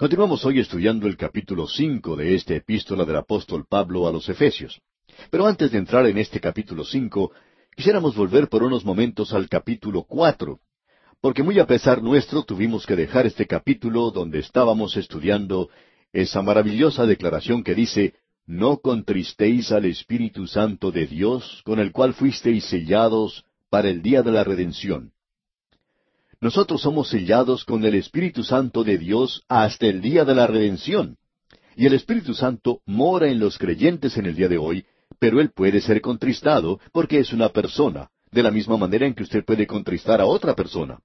Continuamos hoy estudiando el capítulo cinco de esta epístola del apóstol Pablo a los Efesios. Pero antes de entrar en este capítulo cinco, quisiéramos volver por unos momentos al capítulo cuatro, porque muy a pesar nuestro tuvimos que dejar este capítulo donde estábamos estudiando esa maravillosa declaración que dice, No contristéis al Espíritu Santo de Dios, con el cual fuisteis sellados para el día de la redención. Nosotros somos sellados con el Espíritu Santo de Dios hasta el día de la redención. Y el Espíritu Santo mora en los creyentes en el día de hoy, pero Él puede ser contristado porque es una persona, de la misma manera en que usted puede contristar a otra persona.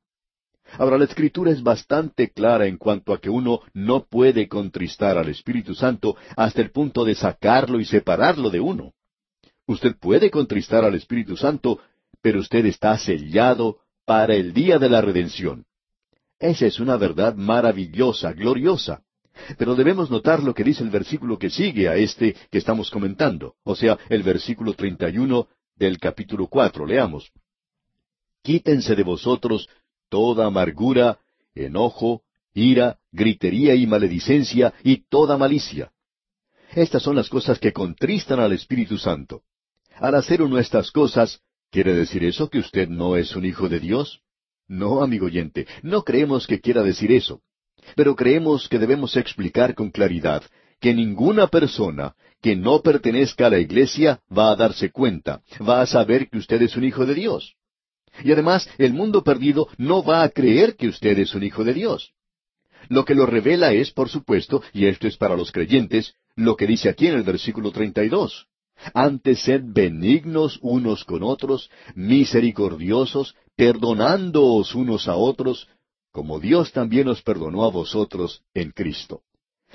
Ahora, la Escritura es bastante clara en cuanto a que uno no puede contristar al Espíritu Santo hasta el punto de sacarlo y separarlo de uno. Usted puede contristar al Espíritu Santo, pero usted está sellado para el día de la redención. Esa es una verdad maravillosa, gloriosa. Pero debemos notar lo que dice el versículo que sigue a este que estamos comentando, o sea, el versículo 31 del capítulo cuatro. Leamos. Quítense de vosotros toda amargura, enojo, ira, gritería y maledicencia y toda malicia. Estas son las cosas que contristan al Espíritu Santo. Al hacer uno estas cosas, ¿Quiere decir eso que usted no es un hijo de Dios? No, amigo oyente, no creemos que quiera decir eso. Pero creemos que debemos explicar con claridad que ninguna persona que no pertenezca a la iglesia va a darse cuenta, va a saber que usted es un hijo de Dios. Y además, el mundo perdido no va a creer que usted es un hijo de Dios. Lo que lo revela es, por supuesto, y esto es para los creyentes, lo que dice aquí en el versículo 32. Antes sed benignos unos con otros, misericordiosos, perdonándoos unos a otros, como Dios también os perdonó a vosotros en Cristo.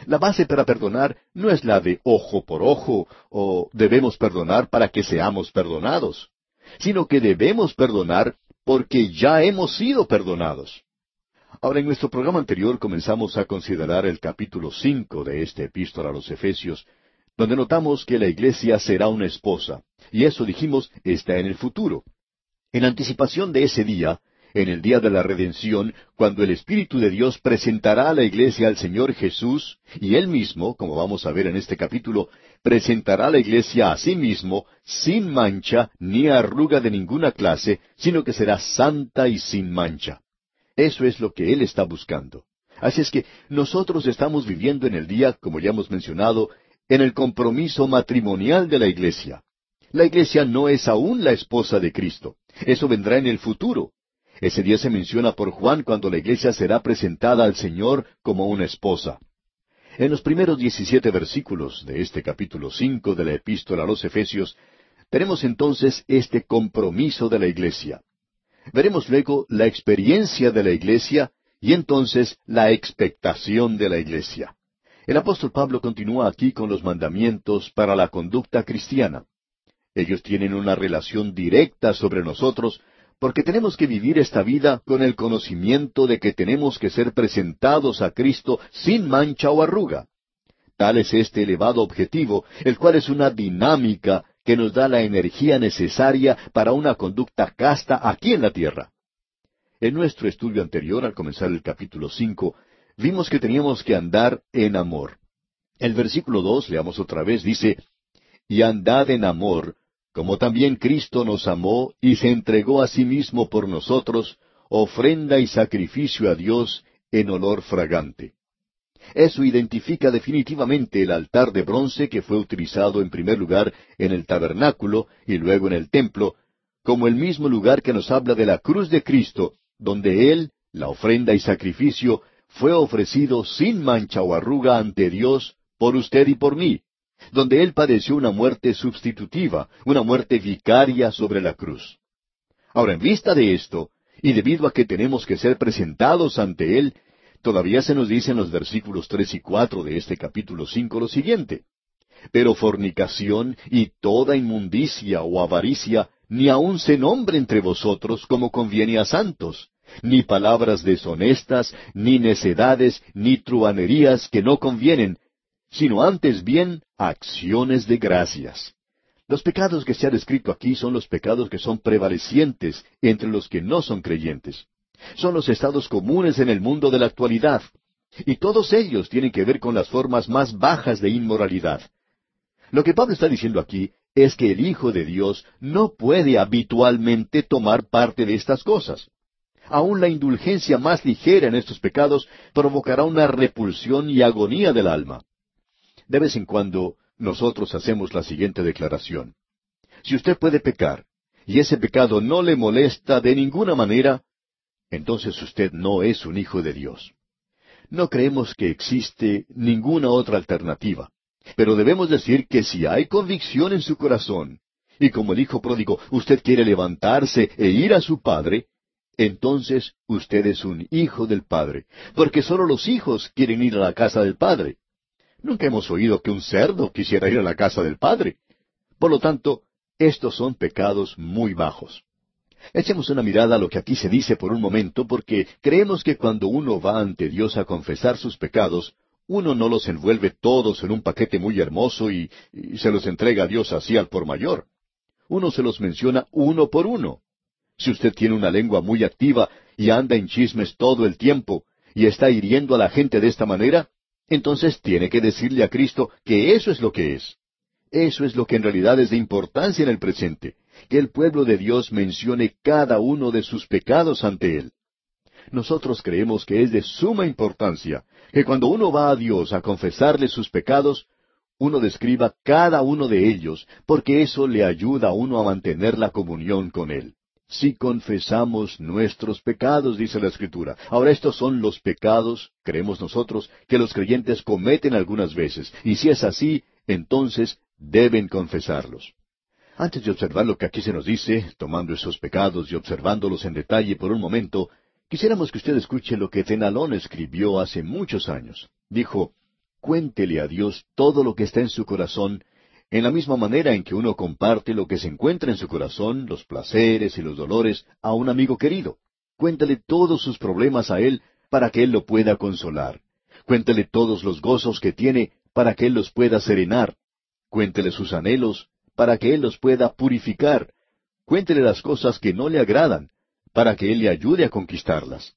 La base para perdonar no es la de ojo por ojo o debemos perdonar para que seamos perdonados, sino que debemos perdonar porque ya hemos sido perdonados. Ahora, en nuestro programa anterior comenzamos a considerar el capítulo cinco de esta epístola a los Efesios, donde notamos que la iglesia será una esposa, y eso dijimos está en el futuro. En anticipación de ese día, en el día de la redención, cuando el Espíritu de Dios presentará a la iglesia al Señor Jesús, y Él mismo, como vamos a ver en este capítulo, presentará a la iglesia a sí mismo, sin mancha ni arruga de ninguna clase, sino que será santa y sin mancha. Eso es lo que Él está buscando. Así es que nosotros estamos viviendo en el día, como ya hemos mencionado, en el compromiso matrimonial de la iglesia. La iglesia no es aún la esposa de Cristo. Eso vendrá en el futuro. Ese día se menciona por Juan cuando la iglesia será presentada al Señor como una esposa. En los primeros diecisiete versículos de este capítulo cinco de la epístola a los Efesios, tenemos entonces este compromiso de la iglesia. Veremos luego la experiencia de la iglesia y entonces la expectación de la iglesia. El apóstol Pablo continúa aquí con los mandamientos para la conducta cristiana. Ellos tienen una relación directa sobre nosotros porque tenemos que vivir esta vida con el conocimiento de que tenemos que ser presentados a Cristo sin mancha o arruga. Tal es este elevado objetivo, el cual es una dinámica que nos da la energía necesaria para una conducta casta aquí en la tierra. En nuestro estudio anterior, al comenzar el capítulo cinco, vimos que teníamos que andar en amor. El versículo dos, leamos otra vez, dice, Y andad en amor, como también Cristo nos amó y se entregó a sí mismo por nosotros, ofrenda y sacrificio a Dios en olor fragante. Eso identifica definitivamente el altar de bronce que fue utilizado en primer lugar en el tabernáculo y luego en el templo, como el mismo lugar que nos habla de la cruz de Cristo, donde Él, la ofrenda y sacrificio, fue ofrecido sin mancha o arruga ante Dios por usted y por mí, donde Él padeció una muerte sustitutiva, una muerte vicaria sobre la cruz. Ahora, en vista de esto, y debido a que tenemos que ser presentados ante Él, todavía se nos dice en los versículos tres y cuatro de este capítulo cinco lo siguiente. Pero fornicación y toda inmundicia o avaricia ni aun se nombre entre vosotros como conviene a santos, ni palabras deshonestas, ni necedades, ni truanerías que no convienen, sino antes bien acciones de gracias. Los pecados que se ha descrito aquí son los pecados que son prevalecientes entre los que no son creyentes. Son los estados comunes en el mundo de la actualidad. Y todos ellos tienen que ver con las formas más bajas de inmoralidad. Lo que Pablo está diciendo aquí es que el Hijo de Dios no puede habitualmente tomar parte de estas cosas. Aún la indulgencia más ligera en estos pecados provocará una repulsión y agonía del alma. De vez en cuando nosotros hacemos la siguiente declaración. Si usted puede pecar, y ese pecado no le molesta de ninguna manera, entonces usted no es un hijo de Dios. No creemos que existe ninguna otra alternativa, pero debemos decir que si hay convicción en su corazón, y como el hijo pródigo usted quiere levantarse e ir a su padre, entonces usted es un hijo del Padre, porque solo los hijos quieren ir a la casa del Padre. Nunca hemos oído que un cerdo quisiera ir a la casa del Padre. Por lo tanto, estos son pecados muy bajos. Echemos una mirada a lo que aquí se dice por un momento, porque creemos que cuando uno va ante Dios a confesar sus pecados, uno no los envuelve todos en un paquete muy hermoso y, se los entrega a Dios así al por mayor. Uno se los menciona uno por uno. Si usted tiene una lengua muy activa y anda en chismes todo el tiempo y está hiriendo a la gente de esta manera, entonces tiene que decirle a Cristo que eso es lo que es. Eso es lo que en realidad es de importancia en el presente, que el pueblo de Dios mencione cada uno de sus pecados ante Él. Nosotros creemos que es de suma importancia que cuando uno va a Dios a confesarle sus pecados, uno describa cada uno de ellos, porque eso le ayuda a uno a mantener la comunión con Él. Si confesamos nuestros pecados, dice la Escritura. Ahora estos son los pecados, creemos nosotros, que los creyentes cometen algunas veces, y si es así, entonces deben confesarlos. Antes de observar lo que aquí se nos dice, tomando esos pecados y observándolos en detalle por un momento, quisiéramos que usted escuche lo que Tenalón escribió hace muchos años. Dijo, Cuéntele a Dios todo lo que está en su corazón, en la misma manera en que uno comparte lo que se encuentra en su corazón, los placeres y los dolores, a un amigo querido. Cuéntele todos sus problemas a él para que él lo pueda consolar. Cuéntele todos los gozos que tiene para que él los pueda serenar. Cuéntele sus anhelos, para que Él los pueda purificar. Cuéntele las cosas que no le agradan, para que Él le ayude a conquistarlas.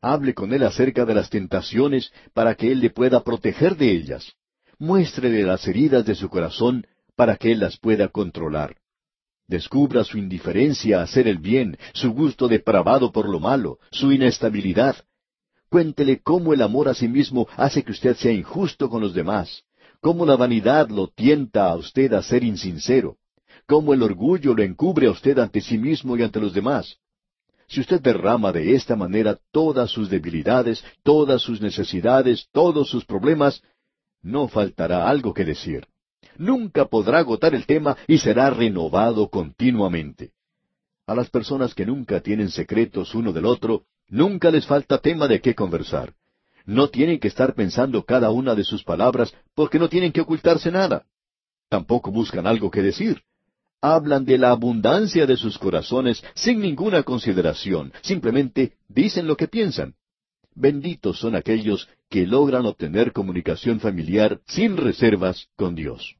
Hable con Él acerca de las tentaciones, para que Él le pueda proteger de ellas. Muéstrele las heridas de su corazón, para que Él las pueda controlar. Descubra su indiferencia a hacer el bien, su gusto depravado por lo malo, su inestabilidad. Cuéntele cómo el amor a sí mismo hace que usted sea injusto con los demás, cómo la vanidad lo tienta a usted a ser insincero, cómo el orgullo lo encubre a usted ante sí mismo y ante los demás. Si usted derrama de esta manera todas sus debilidades, todas sus necesidades, todos sus problemas, no faltará algo que decir. Nunca podrá agotar el tema y será renovado continuamente. A las personas que nunca tienen secretos uno del otro, nunca les falta tema de qué conversar. No tienen que estar pensando cada una de sus palabras porque no tienen que ocultarse nada. Tampoco buscan algo que decir. Hablan de la abundancia de sus corazones sin ninguna consideración, simplemente dicen lo que piensan. Benditos son aquellos que logran obtener comunicación familiar sin reservas con Dios.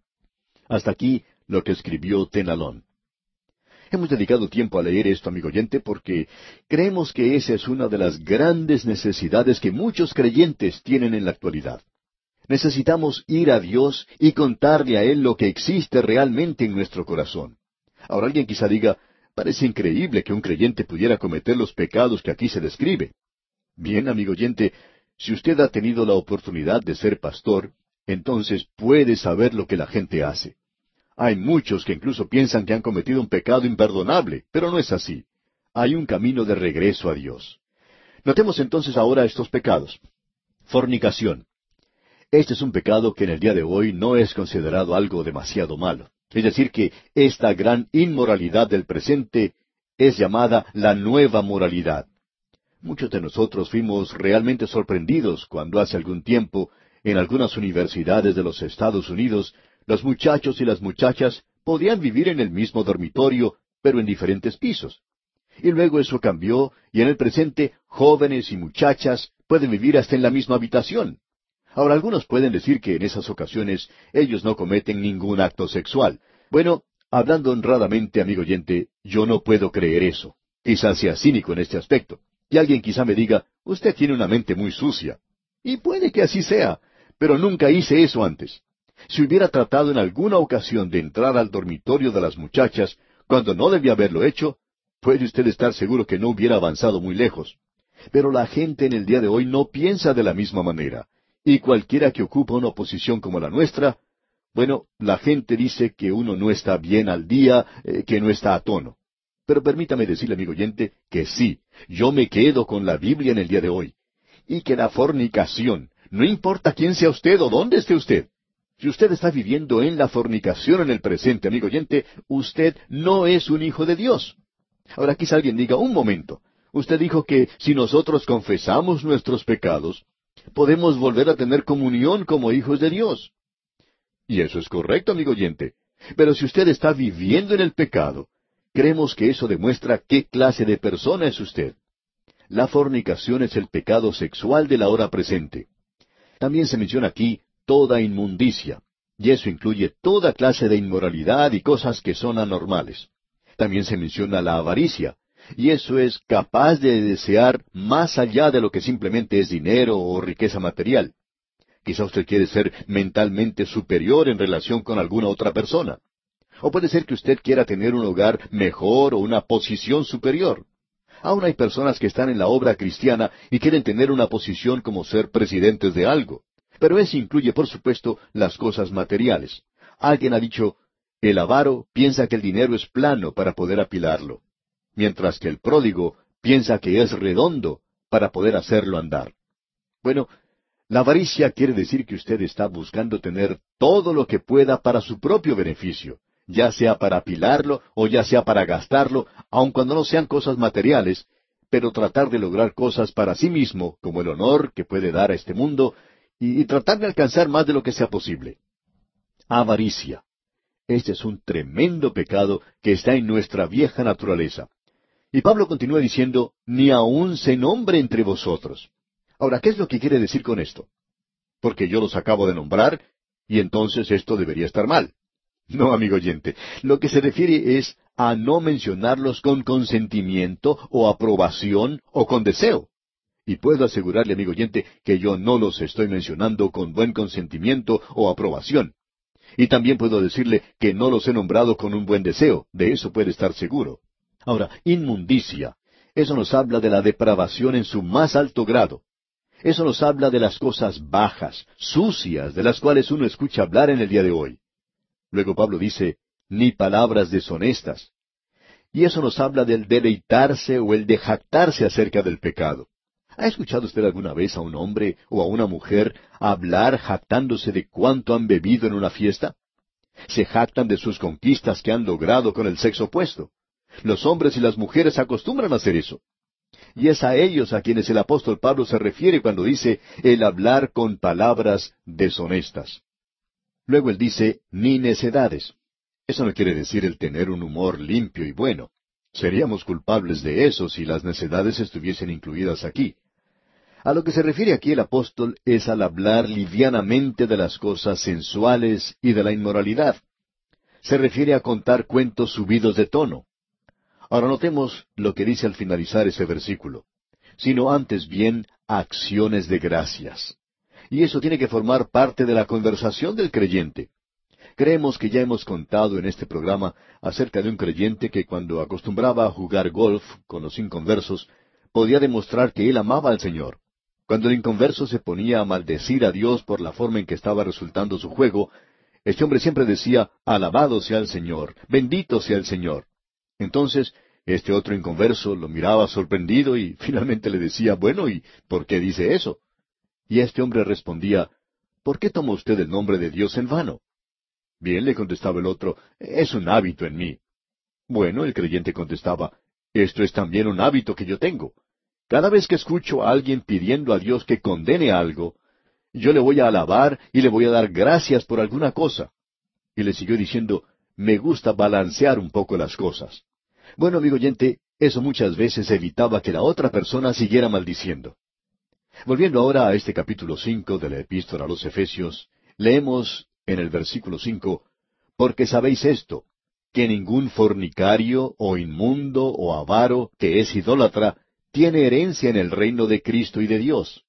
Hasta aquí lo que escribió Tenalón. Hemos dedicado tiempo a leer esto, amigo oyente, porque creemos que esa es una de las grandes necesidades que muchos creyentes tienen en la actualidad. Necesitamos ir a Dios y contarle a Él lo que existe realmente en nuestro corazón. Ahora alguien quizá diga, parece increíble que un creyente pudiera cometer los pecados que aquí se describe. Bien, amigo oyente, si usted ha tenido la oportunidad de ser pastor, entonces puede saber lo que la gente hace. Hay muchos que incluso piensan que han cometido un pecado imperdonable, pero no es así. Hay un camino de regreso a Dios. Notemos entonces ahora estos pecados. Fornicación. Este es un pecado que en el día de hoy no es considerado algo demasiado malo. Es decir, que esta gran inmoralidad del presente es llamada la nueva moralidad. Muchos de nosotros fuimos realmente sorprendidos cuando hace algún tiempo, en algunas universidades de los Estados Unidos, los muchachos y las muchachas podían vivir en el mismo dormitorio, pero en diferentes pisos. Y luego eso cambió, y en el presente jóvenes y muchachas pueden vivir hasta en la misma habitación. Ahora algunos pueden decir que en esas ocasiones ellos no cometen ningún acto sexual. Bueno, hablando honradamente, amigo oyente, yo no puedo creer eso. Quizás sea cínico en este aspecto. Y alguien quizá me diga, usted tiene una mente muy sucia. Y puede que así sea, pero nunca hice eso antes. Si hubiera tratado en alguna ocasión de entrar al dormitorio de las muchachas, cuando no debía haberlo hecho, puede usted estar seguro que no hubiera avanzado muy lejos. Pero la gente en el día de hoy no piensa de la misma manera, y cualquiera que ocupa una posición como la nuestra, bueno, la gente dice que uno no está bien al día, eh, que no está a tono. Pero permítame decirle, amigo oyente, que sí, yo me quedo con la Biblia en el día de hoy. Y que la fornicación, no importa quién sea usted o dónde esté usted, si usted está viviendo en la fornicación en el presente, amigo oyente, usted no es un hijo de Dios. Ahora quizá alguien diga, un momento, usted dijo que si nosotros confesamos nuestros pecados, podemos volver a tener comunión como hijos de Dios. Y eso es correcto, amigo oyente. Pero si usted está viviendo en el pecado, creemos que eso demuestra qué clase de persona es usted. La fornicación es el pecado sexual de la hora presente. También se menciona aquí toda inmundicia, y eso incluye toda clase de inmoralidad y cosas que son anormales. También se menciona la avaricia, y eso es capaz de desear más allá de lo que simplemente es dinero o riqueza material. Quizá usted quiere ser mentalmente superior en relación con alguna otra persona. O puede ser que usted quiera tener un hogar mejor o una posición superior. Aún hay personas que están en la obra cristiana y quieren tener una posición como ser presidentes de algo. Pero eso incluye, por supuesto, las cosas materiales. Alguien ha dicho, el avaro piensa que el dinero es plano para poder apilarlo, mientras que el pródigo piensa que es redondo para poder hacerlo andar. Bueno, la avaricia quiere decir que usted está buscando tener todo lo que pueda para su propio beneficio, ya sea para apilarlo o ya sea para gastarlo, aun cuando no sean cosas materiales, pero tratar de lograr cosas para sí mismo, como el honor que puede dar a este mundo, y, tratar de alcanzar más de lo que sea posible. Avaricia. Este es un tremendo pecado que está en nuestra vieja naturaleza. Y Pablo continúa diciendo, ni aun se nombre entre vosotros. Ahora, ¿qué es lo que quiere decir con esto? Porque yo los acabo de nombrar, y entonces esto debería estar mal. No, amigo oyente, lo que se refiere es a no mencionarlos con consentimiento o aprobación o con deseo. Y puedo asegurarle, amigo oyente, que yo no los estoy mencionando con buen consentimiento o aprobación. Y también puedo decirle que no los he nombrado con un buen deseo, de eso puede estar seguro. Ahora, inmundicia. Eso nos habla de la depravación en su más alto grado. Eso nos habla de las cosas bajas, sucias, de las cuales uno escucha hablar en el día de hoy. Luego Pablo dice, ni palabras deshonestas. Y eso nos habla del deleitarse o el de jactarse acerca del pecado. ¿Ha escuchado usted alguna vez a un hombre o a una mujer hablar jactándose de cuánto han bebido en una fiesta? Se jactan de sus conquistas que han logrado con el sexo opuesto. Los hombres y las mujeres acostumbran a hacer eso. Y es a ellos a quienes el apóstol Pablo se refiere cuando dice el hablar con palabras deshonestas. Luego él dice ni necedades. Eso no quiere decir el tener un humor limpio y bueno. Seríamos culpables de eso si las necedades estuviesen incluidas aquí. A lo que se refiere aquí el apóstol es al hablar livianamente de las cosas sensuales y de la inmoralidad. Se refiere a contar cuentos subidos de tono. Ahora notemos lo que dice al finalizar ese versículo, sino antes bien acciones de gracias. Y eso tiene que formar parte de la conversación del creyente. Creemos que ya hemos contado en este programa acerca de un creyente que cuando acostumbraba a jugar golf con los inconversos, podía demostrar que él amaba al Señor. Cuando el inconverso se ponía a maldecir a Dios por la forma en que estaba resultando su juego, este hombre siempre decía, Alabado sea el Señor, bendito sea el Señor. Entonces, este otro inconverso lo miraba sorprendido y finalmente le decía, Bueno, ¿y por qué dice eso? Y este hombre respondía, ¿Por qué toma usted el nombre de Dios en vano? Bien, le contestaba el otro, es un hábito en mí. Bueno, el creyente contestaba, esto es también un hábito que yo tengo. Cada vez que escucho a alguien pidiendo a Dios que condene algo, yo le voy a alabar y le voy a dar gracias por alguna cosa. Y le siguió diciendo, me gusta balancear un poco las cosas. Bueno, amigo oyente, eso muchas veces evitaba que la otra persona siguiera maldiciendo. Volviendo ahora a este capítulo cinco de la Epístola a los Efesios, leemos en el versículo cinco, Porque sabéis esto, que ningún fornicario, o inmundo, o avaro, que es idólatra, tiene herencia en el reino de Cristo y de Dios.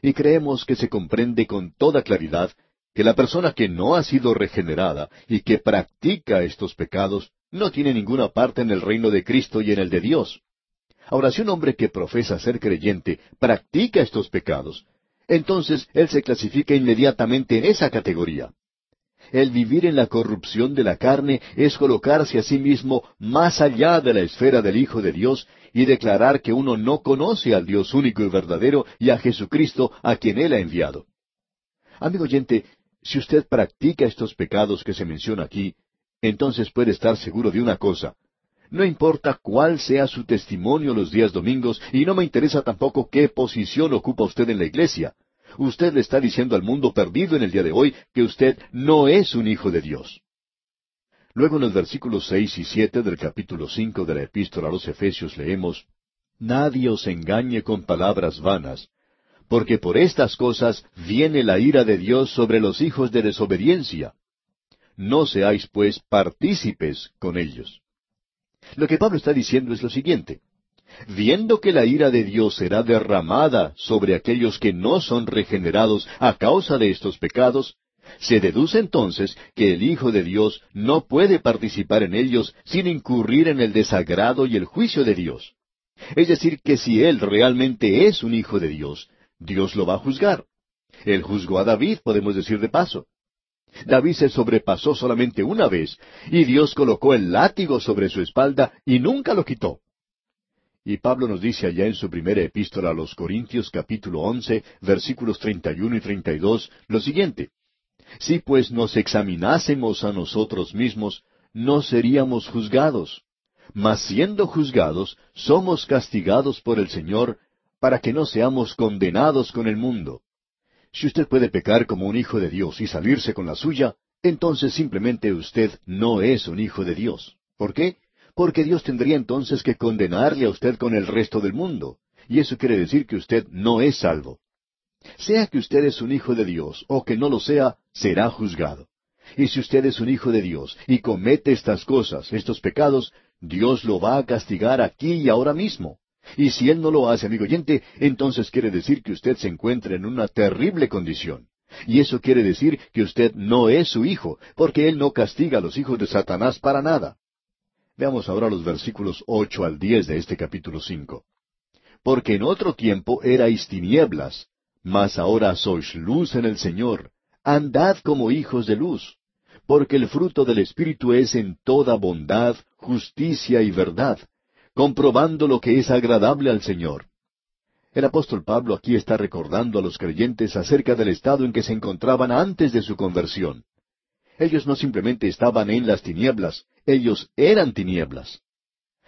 y creemos que se comprende con toda claridad que la persona que no ha sido regenerada y que practica estos pecados no tiene ninguna parte en el reino de Cristo y en el de Dios. Ahora, si un hombre que profesa ser creyente practica estos pecados, entonces él se clasifica inmediatamente en esa categoría. El vivir en la corrupción de la carne es colocarse a sí mismo más allá de la esfera del Hijo de Dios y declarar que uno no conoce al Dios único y verdadero y a Jesucristo a quien Él ha enviado. Amigo oyente, si usted practica estos pecados que se menciona aquí, entonces puede estar seguro de una cosa. No importa cuál sea su testimonio los días domingos y no me interesa tampoco qué posición ocupa usted en la iglesia. Usted le está diciendo al mundo perdido en el día de hoy que usted no es un hijo de Dios. Luego en los versículos seis y siete del capítulo cinco de la epístola a los Efesios leemos Nadie os engañe con palabras vanas, porque por estas cosas viene la ira de Dios sobre los hijos de desobediencia. No seáis, pues, partícipes con ellos. Lo que Pablo está diciendo es lo siguiente. Viendo que la ira de Dios será derramada sobre aquellos que no son regenerados a causa de estos pecados, se deduce entonces que el Hijo de Dios no puede participar en ellos sin incurrir en el desagrado y el juicio de Dios. Es decir, que si Él realmente es un Hijo de Dios, Dios lo va a juzgar. Él juzgó a David, podemos decir de paso. David se sobrepasó solamente una vez, y Dios colocó el látigo sobre su espalda y nunca lo quitó. Y Pablo nos dice allá en su primera epístola a los Corintios capítulo once, versículos treinta y uno y treinta y dos, lo siguiente. Si pues nos examinásemos a nosotros mismos, no seríamos juzgados. Mas siendo juzgados, somos castigados por el Señor, para que no seamos condenados con el mundo. Si usted puede pecar como un hijo de Dios y salirse con la suya, entonces simplemente usted no es un hijo de Dios. ¿Por qué? Porque Dios tendría entonces que condenarle a usted con el resto del mundo. Y eso quiere decir que usted no es salvo. Sea que usted es un hijo de Dios o que no lo sea, será juzgado. Y si usted es un hijo de Dios y comete estas cosas, estos pecados, Dios lo va a castigar aquí y ahora mismo. Y si Él no lo hace, amigo oyente, entonces quiere decir que usted se encuentra en una terrible condición. Y eso quiere decir que usted no es su hijo, porque Él no castiga a los hijos de Satanás para nada. Veamos ahora los versículos ocho al diez de este capítulo cinco. Porque en otro tiempo erais tinieblas, mas ahora sois luz en el Señor. Andad como hijos de luz, porque el fruto del Espíritu es en toda bondad, justicia y verdad, comprobando lo que es agradable al Señor. El apóstol Pablo aquí está recordando a los creyentes acerca del estado en que se encontraban antes de su conversión. Ellos no simplemente estaban en las tinieblas, ellos eran tinieblas.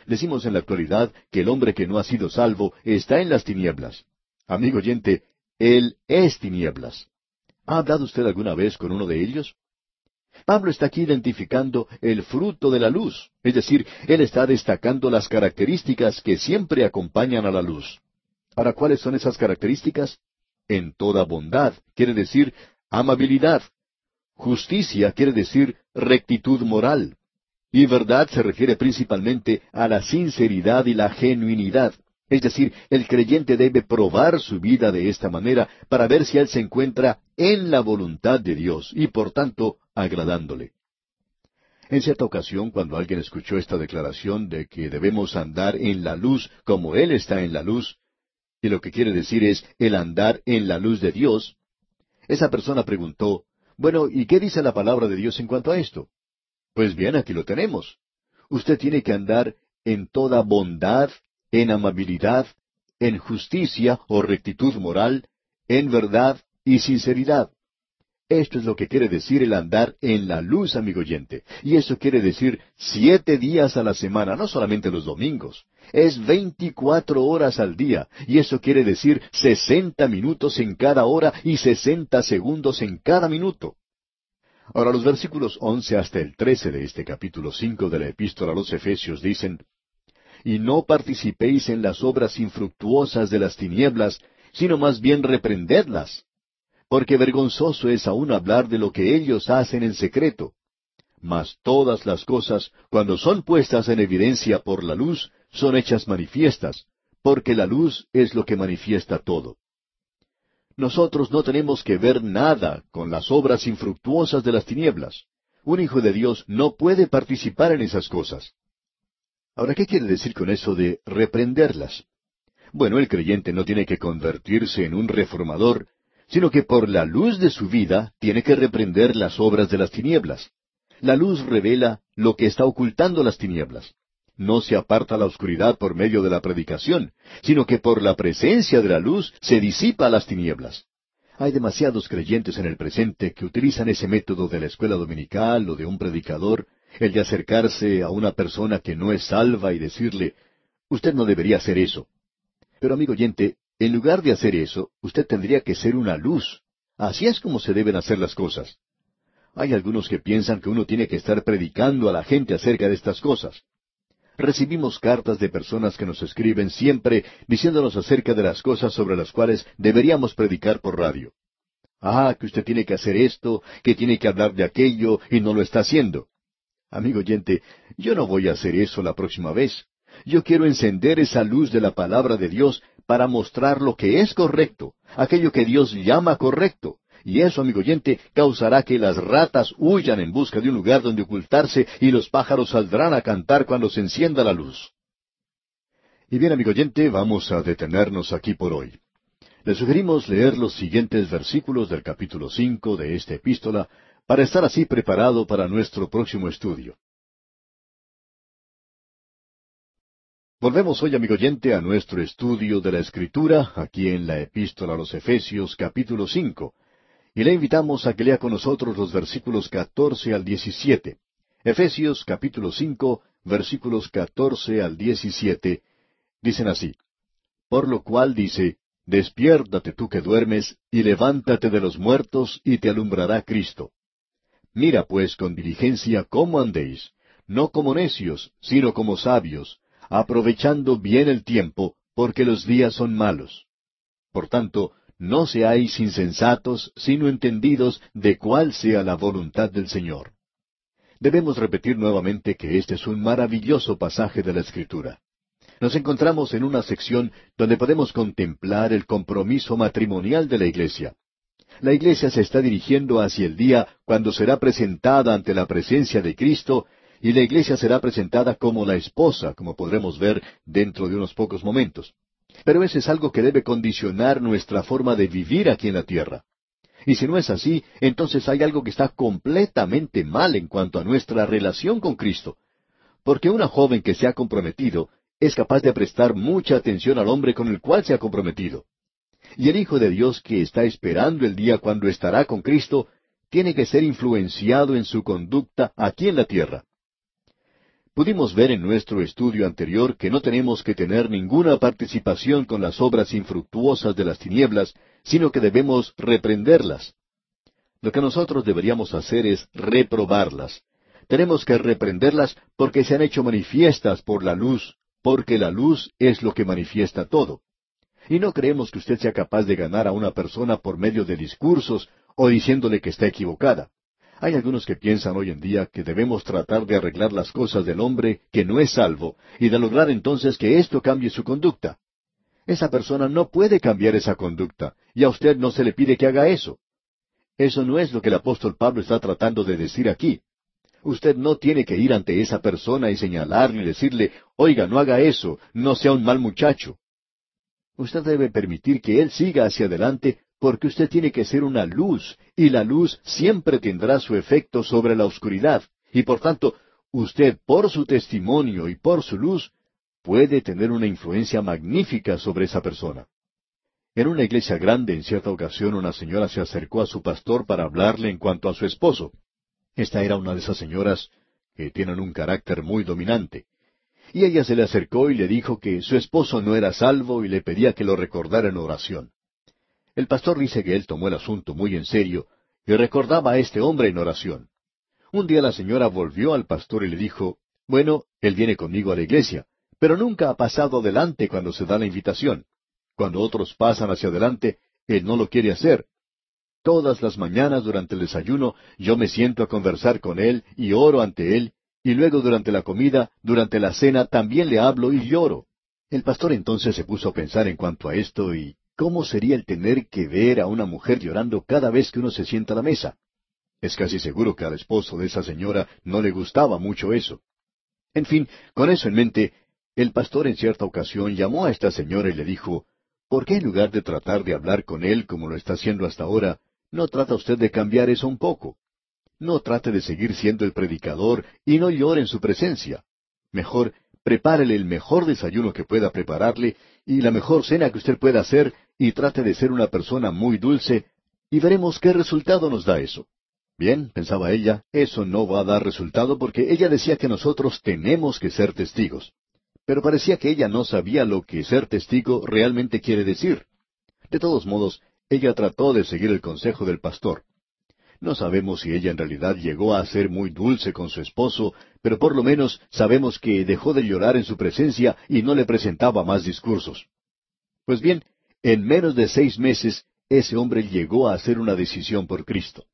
Decimos en la actualidad que el hombre que no ha sido salvo está en las tinieblas. Amigo oyente, él es tinieblas. ¿Ha hablado usted alguna vez con uno de ellos? Pablo está aquí identificando el fruto de la luz, es decir, él está destacando las características que siempre acompañan a la luz. Ahora, ¿cuáles son esas características? En toda bondad, quiere decir amabilidad. Justicia quiere decir rectitud moral. Y verdad se refiere principalmente a la sinceridad y la genuinidad. Es decir, el creyente debe probar su vida de esta manera para ver si él se encuentra en la voluntad de Dios y por tanto agradándole. En cierta ocasión, cuando alguien escuchó esta declaración de que debemos andar en la luz como Él está en la luz, y lo que quiere decir es el andar en la luz de Dios, esa persona preguntó, bueno, ¿y qué dice la palabra de Dios en cuanto a esto? Pues bien, aquí lo tenemos. Usted tiene que andar en toda bondad en amabilidad, en justicia o rectitud moral, en verdad y sinceridad. Esto es lo que quiere decir el andar en la luz, amigo oyente. Y eso quiere decir siete días a la semana, no solamente los domingos. Es veinticuatro horas al día. Y eso quiere decir sesenta minutos en cada hora y sesenta segundos en cada minuto. Ahora los versículos once hasta el trece de este capítulo cinco de la epístola a los Efesios dicen, y no participéis en las obras infructuosas de las tinieblas, sino más bien reprendedlas. Porque vergonzoso es aún hablar de lo que ellos hacen en secreto. Mas todas las cosas, cuando son puestas en evidencia por la luz, son hechas manifiestas, porque la luz es lo que manifiesta todo. Nosotros no tenemos que ver nada con las obras infructuosas de las tinieblas. Un hijo de Dios no puede participar en esas cosas. Ahora, ¿qué quiere decir con eso de reprenderlas? Bueno, el creyente no tiene que convertirse en un reformador, sino que por la luz de su vida tiene que reprender las obras de las tinieblas. La luz revela lo que está ocultando las tinieblas. No se aparta la oscuridad por medio de la predicación, sino que por la presencia de la luz se disipa las tinieblas. Hay demasiados creyentes en el presente que utilizan ese método de la escuela dominical o de un predicador, el de acercarse a una persona que no es salva y decirle, usted no debería hacer eso. Pero amigo oyente, en lugar de hacer eso, usted tendría que ser una luz. Así es como se deben hacer las cosas. Hay algunos que piensan que uno tiene que estar predicando a la gente acerca de estas cosas. Recibimos cartas de personas que nos escriben siempre diciéndonos acerca de las cosas sobre las cuales deberíamos predicar por radio. Ah, que usted tiene que hacer esto, que tiene que hablar de aquello, y no lo está haciendo. Amigo oyente, yo no voy a hacer eso la próxima vez. Yo quiero encender esa luz de la palabra de Dios para mostrar lo que es correcto, aquello que Dios llama correcto. Y eso, amigo oyente, causará que las ratas huyan en busca de un lugar donde ocultarse y los pájaros saldrán a cantar cuando se encienda la luz. Y bien, amigo oyente, vamos a detenernos aquí por hoy. Le sugerimos leer los siguientes versículos del capítulo cinco de esta epístola para estar así preparado para nuestro próximo estudio. Volvemos hoy, amigo oyente, a nuestro estudio de la Escritura, aquí en la Epístola a los Efesios, capítulo cinco, y le invitamos a que lea con nosotros los versículos catorce al diecisiete. Efesios, capítulo cinco, versículos catorce al diecisiete, dicen así. Por lo cual dice, Despiértate tú que duermes, y levántate de los muertos, y te alumbrará Cristo. Mira pues con diligencia cómo andéis, no como necios, sino como sabios, aprovechando bien el tiempo, porque los días son malos. Por tanto, no seáis insensatos, sino entendidos de cuál sea la voluntad del Señor. Debemos repetir nuevamente que este es un maravilloso pasaje de la Escritura. Nos encontramos en una sección donde podemos contemplar el compromiso matrimonial de la Iglesia. La Iglesia se está dirigiendo hacia el día cuando será presentada ante la presencia de Cristo y la iglesia será presentada como la esposa, como podremos ver dentro de unos pocos momentos. Pero ese es algo que debe condicionar nuestra forma de vivir aquí en la tierra. Y si no es así, entonces hay algo que está completamente mal en cuanto a nuestra relación con Cristo. Porque una joven que se ha comprometido es capaz de prestar mucha atención al hombre con el cual se ha comprometido. Y el Hijo de Dios que está esperando el día cuando estará con Cristo, tiene que ser influenciado en su conducta aquí en la tierra. Pudimos ver en nuestro estudio anterior que no tenemos que tener ninguna participación con las obras infructuosas de las tinieblas, sino que debemos reprenderlas. Lo que nosotros deberíamos hacer es reprobarlas. Tenemos que reprenderlas porque se han hecho manifiestas por la luz, porque la luz es lo que manifiesta todo. Y no creemos que usted sea capaz de ganar a una persona por medio de discursos o diciéndole que está equivocada. Hay algunos que piensan hoy en día que debemos tratar de arreglar las cosas del hombre que no es salvo y de lograr entonces que esto cambie su conducta. Esa persona no puede cambiar esa conducta y a usted no se le pide que haga eso. Eso no es lo que el apóstol Pablo está tratando de decir aquí. Usted no tiene que ir ante esa persona y señalarle y decirle, oiga, no haga eso, no sea un mal muchacho. Usted debe permitir que él siga hacia adelante porque usted tiene que ser una luz, y la luz siempre tendrá su efecto sobre la oscuridad, y por tanto, usted por su testimonio y por su luz puede tener una influencia magnífica sobre esa persona. En una iglesia grande, en cierta ocasión, una señora se acercó a su pastor para hablarle en cuanto a su esposo. Esta era una de esas señoras que tienen un carácter muy dominante. Y ella se le acercó y le dijo que su esposo no era salvo y le pedía que lo recordara en oración. El pastor dice que él tomó el asunto muy en serio y recordaba a este hombre en oración. Un día la señora volvió al pastor y le dijo, bueno, él viene conmigo a la iglesia, pero nunca ha pasado adelante cuando se da la invitación. Cuando otros pasan hacia adelante, él no lo quiere hacer. Todas las mañanas durante el desayuno yo me siento a conversar con él y oro ante él, y luego durante la comida, durante la cena, también le hablo y lloro. El pastor entonces se puso a pensar en cuanto a esto y ¿cómo sería el tener que ver a una mujer llorando cada vez que uno se sienta a la mesa? Es casi seguro que al esposo de esa señora no le gustaba mucho eso. En fin, con eso en mente, el pastor en cierta ocasión llamó a esta señora y le dijo, ¿por qué en lugar de tratar de hablar con él como lo está haciendo hasta ahora, no trata usted de cambiar eso un poco? No trate de seguir siendo el predicador y no llore en su presencia. Mejor, prepárele el mejor desayuno que pueda prepararle y la mejor cena que usted pueda hacer y trate de ser una persona muy dulce y veremos qué resultado nos da eso. Bien, pensaba ella, eso no va a dar resultado porque ella decía que nosotros tenemos que ser testigos. Pero parecía que ella no sabía lo que ser testigo realmente quiere decir. De todos modos, ella trató de seguir el consejo del pastor. No sabemos si ella en realidad llegó a ser muy dulce con su esposo, pero por lo menos sabemos que dejó de llorar en su presencia y no le presentaba más discursos. Pues bien, en menos de seis meses, ese hombre llegó a hacer una decisión por Cristo.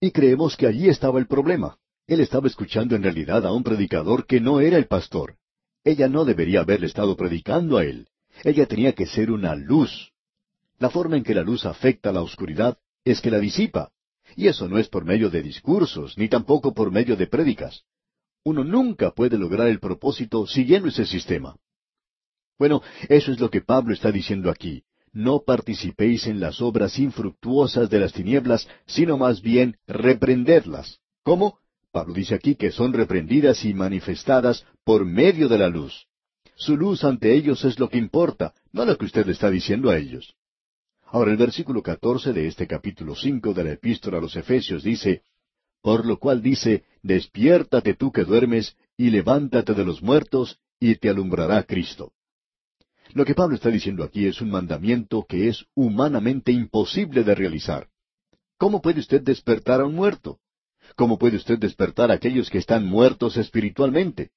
Y creemos que allí estaba el problema. Él estaba escuchando en realidad a un predicador que no era el pastor. Ella no debería haberle estado predicando a él. Ella tenía que ser una luz. La forma en que la luz afecta a la oscuridad es que la disipa. Y eso no es por medio de discursos, ni tampoco por medio de prédicas. Uno nunca puede lograr el propósito siguiendo ese sistema. Bueno, eso es lo que Pablo está diciendo aquí no participéis en las obras infructuosas de las tinieblas, sino más bien reprendedlas. ¿Cómo? Pablo dice aquí que son reprendidas y manifestadas por medio de la luz. Su luz ante ellos es lo que importa, no lo que usted está diciendo a ellos. Ahora el versículo catorce de este capítulo cinco de la epístola a los Efesios dice, Por lo cual dice, Despiértate tú que duermes, y levántate de los muertos, y te alumbrará Cristo. Lo que Pablo está diciendo aquí es un mandamiento que es humanamente imposible de realizar. ¿Cómo puede usted despertar a un muerto? ¿Cómo puede usted despertar a aquellos que están muertos espiritualmente?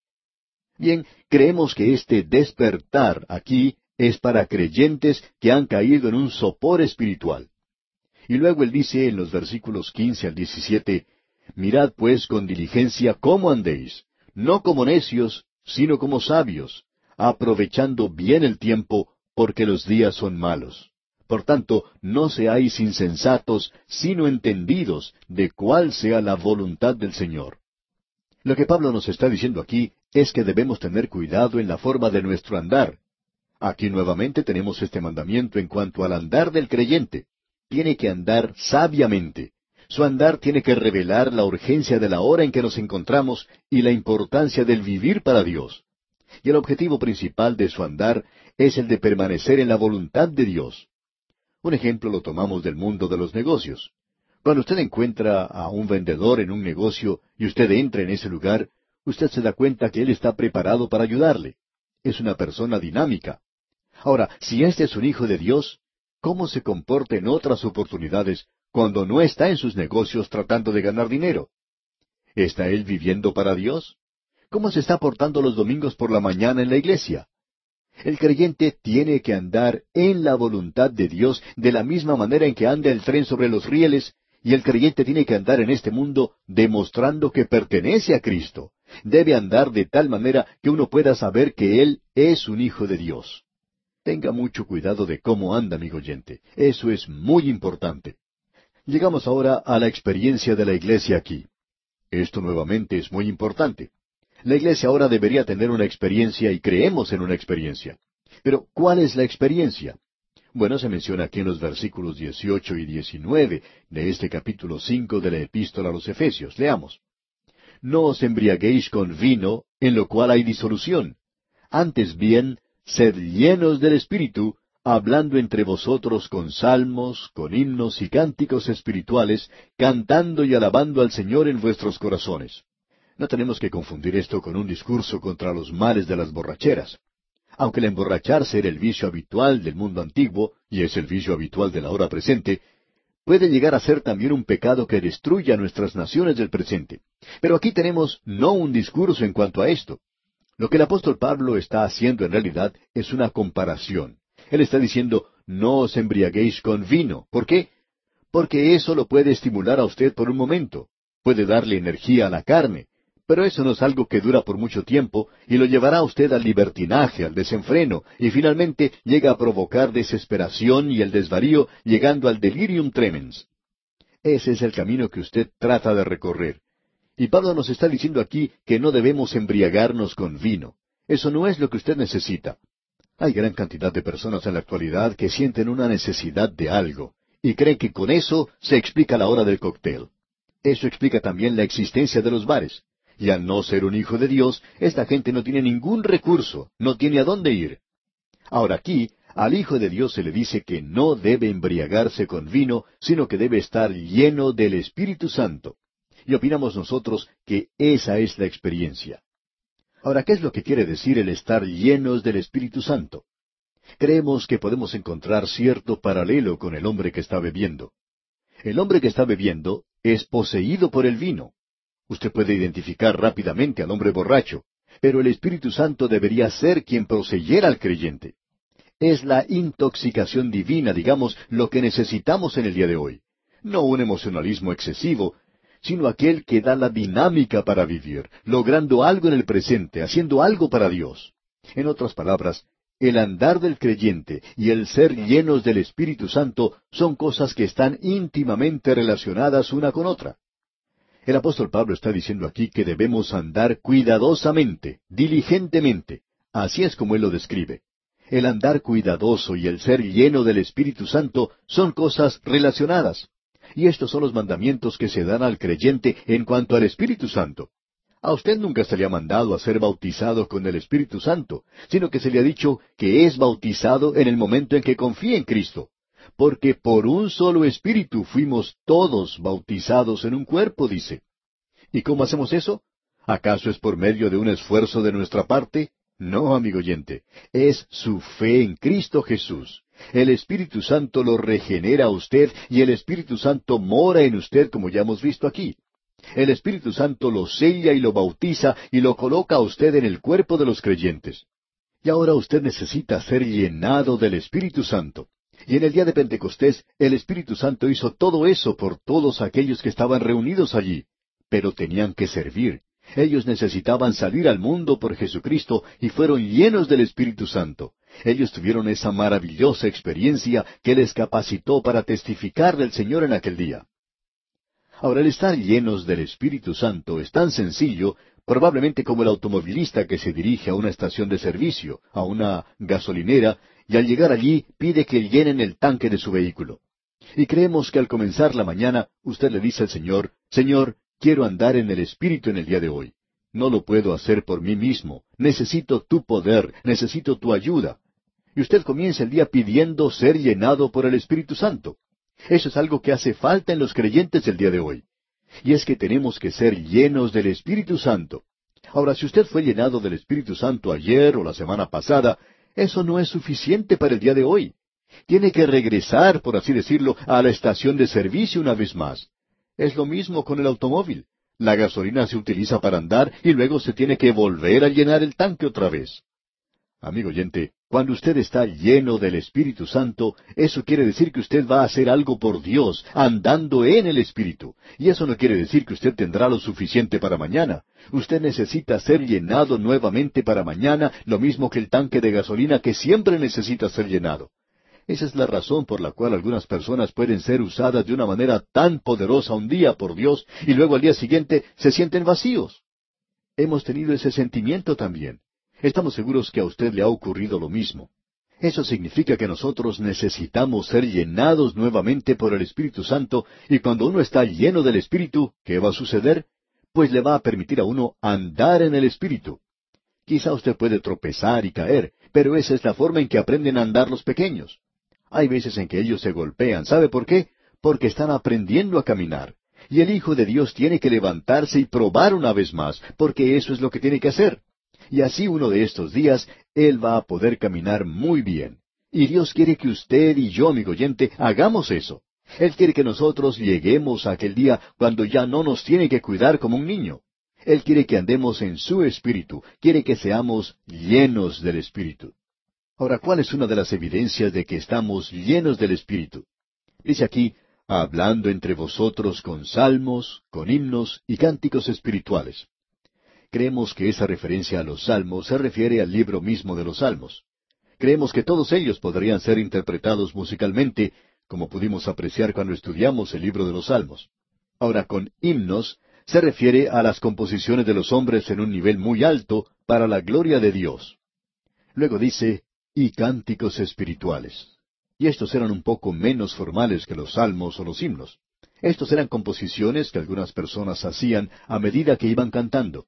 Bien, creemos que este despertar aquí es para creyentes que han caído en un sopor espiritual. Y luego él dice en los versículos quince al diecisiete, Mirad pues con diligencia cómo andéis, no como necios, sino como sabios, aprovechando bien el tiempo, porque los días son malos. Por tanto, no seáis insensatos, sino entendidos de cuál sea la voluntad del Señor. Lo que Pablo nos está diciendo aquí es que debemos tener cuidado en la forma de nuestro andar. Aquí nuevamente tenemos este mandamiento en cuanto al andar del creyente. Tiene que andar sabiamente. Su andar tiene que revelar la urgencia de la hora en que nos encontramos y la importancia del vivir para Dios y el objetivo principal de su andar es el de permanecer en la voluntad de Dios. Un ejemplo lo tomamos del mundo de los negocios. Cuando usted encuentra a un vendedor en un negocio y usted entra en ese lugar, usted se da cuenta que él está preparado para ayudarle. Es una persona dinámica. Ahora, si este es un hijo de Dios, ¿cómo se comporta en otras oportunidades cuando no está en sus negocios tratando de ganar dinero? ¿Está él viviendo para Dios? ¿Cómo se está portando los domingos por la mañana en la iglesia? El creyente tiene que andar en la voluntad de Dios de la misma manera en que anda el tren sobre los rieles, y el creyente tiene que andar en este mundo demostrando que pertenece a Cristo. Debe andar de tal manera que uno pueda saber que Él es un hijo de Dios. Tenga mucho cuidado de cómo anda, amigo oyente. Eso es muy importante. Llegamos ahora a la experiencia de la iglesia aquí. Esto nuevamente es muy importante. La iglesia ahora debería tener una experiencia y creemos en una experiencia. Pero, ¿cuál es la experiencia? Bueno, se menciona aquí en los versículos 18 y 19 de este capítulo 5 de la epístola a los Efesios. Leamos. No os embriaguéis con vino, en lo cual hay disolución. Antes bien, sed llenos del Espíritu, hablando entre vosotros con salmos, con himnos y cánticos espirituales, cantando y alabando al Señor en vuestros corazones no tenemos que confundir esto con un discurso contra los males de las borracheras. Aunque el emborracharse era el vicio habitual del mundo antiguo, y es el vicio habitual de la hora presente, puede llegar a ser también un pecado que destruya nuestras naciones del presente. Pero aquí tenemos no un discurso en cuanto a esto. Lo que el apóstol Pablo está haciendo en realidad es una comparación. Él está diciendo, no os embriaguéis con vino. ¿Por qué? Porque eso lo puede estimular a usted por un momento. Puede darle energía a la carne, Pero eso no es algo que dura por mucho tiempo y lo llevará a usted al libertinaje, al desenfreno, y finalmente llega a provocar desesperación y el desvarío, llegando al delirium tremens. Ese es el camino que usted trata de recorrer. Y Pablo nos está diciendo aquí que no debemos embriagarnos con vino. Eso no es lo que usted necesita. Hay gran cantidad de personas en la actualidad que sienten una necesidad de algo y creen que con eso se explica la hora del cóctel. Eso explica también la existencia de los bares. Y al no ser un hijo de Dios, esta gente no tiene ningún recurso, no tiene a dónde ir. Ahora aquí, al Hijo de Dios se le dice que no debe embriagarse con vino, sino que debe estar lleno del Espíritu Santo. Y opinamos nosotros que esa es la experiencia. Ahora, ¿qué es lo que quiere decir el estar llenos del Espíritu Santo? Creemos que podemos encontrar cierto paralelo con el hombre que está bebiendo. El hombre que está bebiendo es poseído por el vino. Usted puede identificar rápidamente al hombre borracho, pero el Espíritu Santo debería ser quien poseyera al creyente. Es la intoxicación divina, digamos, lo que necesitamos en el día de hoy. No un emocionalismo excesivo, sino aquel que da la dinámica para vivir, logrando algo en el presente, haciendo algo para Dios. En otras palabras, el andar del creyente y el ser llenos del Espíritu Santo son cosas que están íntimamente relacionadas una con otra. El apóstol Pablo está diciendo aquí que debemos andar cuidadosamente, diligentemente. Así es como él lo describe. El andar cuidadoso y el ser lleno del Espíritu Santo son cosas relacionadas. Y estos son los mandamientos que se dan al creyente en cuanto al Espíritu Santo. A usted nunca se le ha mandado a ser bautizado con el Espíritu Santo, sino que se le ha dicho que es bautizado en el momento en que confía en Cristo. Porque por un solo Espíritu fuimos todos bautizados en un cuerpo, dice. ¿Y cómo hacemos eso? ¿Acaso es por medio de un esfuerzo de nuestra parte? No, amigo oyente, es su fe en Cristo Jesús. El Espíritu Santo lo regenera a usted y el Espíritu Santo mora en usted como ya hemos visto aquí. El Espíritu Santo lo sella y lo bautiza y lo coloca a usted en el cuerpo de los creyentes. Y ahora usted necesita ser llenado del Espíritu Santo. Y en el día de Pentecostés el Espíritu Santo hizo todo eso por todos aquellos que estaban reunidos allí. Pero tenían que servir. Ellos necesitaban salir al mundo por Jesucristo y fueron llenos del Espíritu Santo. Ellos tuvieron esa maravillosa experiencia que les capacitó para testificar del Señor en aquel día. Ahora, el estar llenos del Espíritu Santo es tan sencillo, probablemente como el automovilista que se dirige a una estación de servicio, a una gasolinera, y al llegar allí pide que llenen el tanque de su vehículo. Y creemos que al comenzar la mañana usted le dice al Señor, Señor, quiero andar en el Espíritu en el día de hoy. No lo puedo hacer por mí mismo. Necesito tu poder, necesito tu ayuda. Y usted comienza el día pidiendo ser llenado por el Espíritu Santo. Eso es algo que hace falta en los creyentes el día de hoy. Y es que tenemos que ser llenos del Espíritu Santo. Ahora, si usted fue llenado del Espíritu Santo ayer o la semana pasada, eso no es suficiente para el día de hoy. Tiene que regresar, por así decirlo, a la estación de servicio una vez más. Es lo mismo con el automóvil. La gasolina se utiliza para andar y luego se tiene que volver a llenar el tanque otra vez. Amigo oyente, cuando usted está lleno del Espíritu Santo, eso quiere decir que usted va a hacer algo por Dios, andando en el Espíritu. Y eso no quiere decir que usted tendrá lo suficiente para mañana. Usted necesita ser llenado nuevamente para mañana, lo mismo que el tanque de gasolina que siempre necesita ser llenado. Esa es la razón por la cual algunas personas pueden ser usadas de una manera tan poderosa un día por Dios y luego al día siguiente se sienten vacíos. Hemos tenido ese sentimiento también. Estamos seguros que a usted le ha ocurrido lo mismo. Eso significa que nosotros necesitamos ser llenados nuevamente por el Espíritu Santo y cuando uno está lleno del Espíritu, ¿qué va a suceder? Pues le va a permitir a uno andar en el Espíritu. Quizá usted puede tropezar y caer, pero esa es la forma en que aprenden a andar los pequeños. Hay veces en que ellos se golpean. ¿Sabe por qué? Porque están aprendiendo a caminar. Y el Hijo de Dios tiene que levantarse y probar una vez más, porque eso es lo que tiene que hacer. Y así uno de estos días Él va a poder caminar muy bien. Y Dios quiere que usted y yo, amigo oyente, hagamos eso. Él quiere que nosotros lleguemos a aquel día cuando ya no nos tiene que cuidar como un niño. Él quiere que andemos en su espíritu, quiere que seamos llenos del espíritu. Ahora, ¿cuál es una de las evidencias de que estamos llenos del espíritu? Dice aquí, hablando entre vosotros con salmos, con himnos y cánticos espirituales. Creemos que esa referencia a los salmos se refiere al libro mismo de los salmos. Creemos que todos ellos podrían ser interpretados musicalmente, como pudimos apreciar cuando estudiamos el libro de los salmos. Ahora, con himnos se refiere a las composiciones de los hombres en un nivel muy alto para la gloria de Dios. Luego dice, y cánticos espirituales. Y estos eran un poco menos formales que los salmos o los himnos. Estos eran composiciones que algunas personas hacían a medida que iban cantando.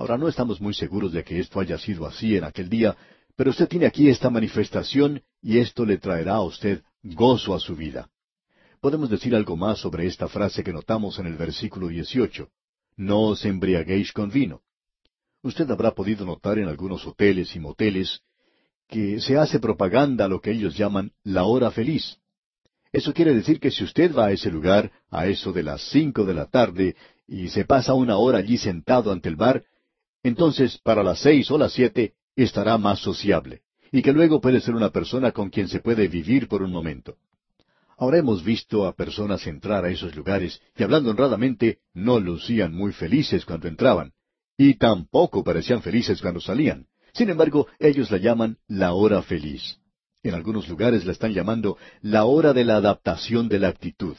Ahora no estamos muy seguros de que esto haya sido así en aquel día, pero usted tiene aquí esta manifestación y esto le traerá a usted gozo a su vida. Podemos decir algo más sobre esta frase que notamos en el versículo 18. No os embriaguéis con vino. Usted habrá podido notar en algunos hoteles y moteles que se hace propaganda lo que ellos llaman la hora feliz. Eso quiere decir que si usted va a ese lugar a eso de las cinco de la tarde y se pasa una hora allí sentado ante el bar, entonces para las seis o las siete estará más sociable, y que luego puede ser una persona con quien se puede vivir por un momento. Ahora hemos visto a personas entrar a esos lugares y hablando honradamente no lucían muy felices cuando entraban, y tampoco parecían felices cuando salían. Sin embargo, ellos la llaman la hora feliz. En algunos lugares la están llamando la hora de la adaptación de la actitud.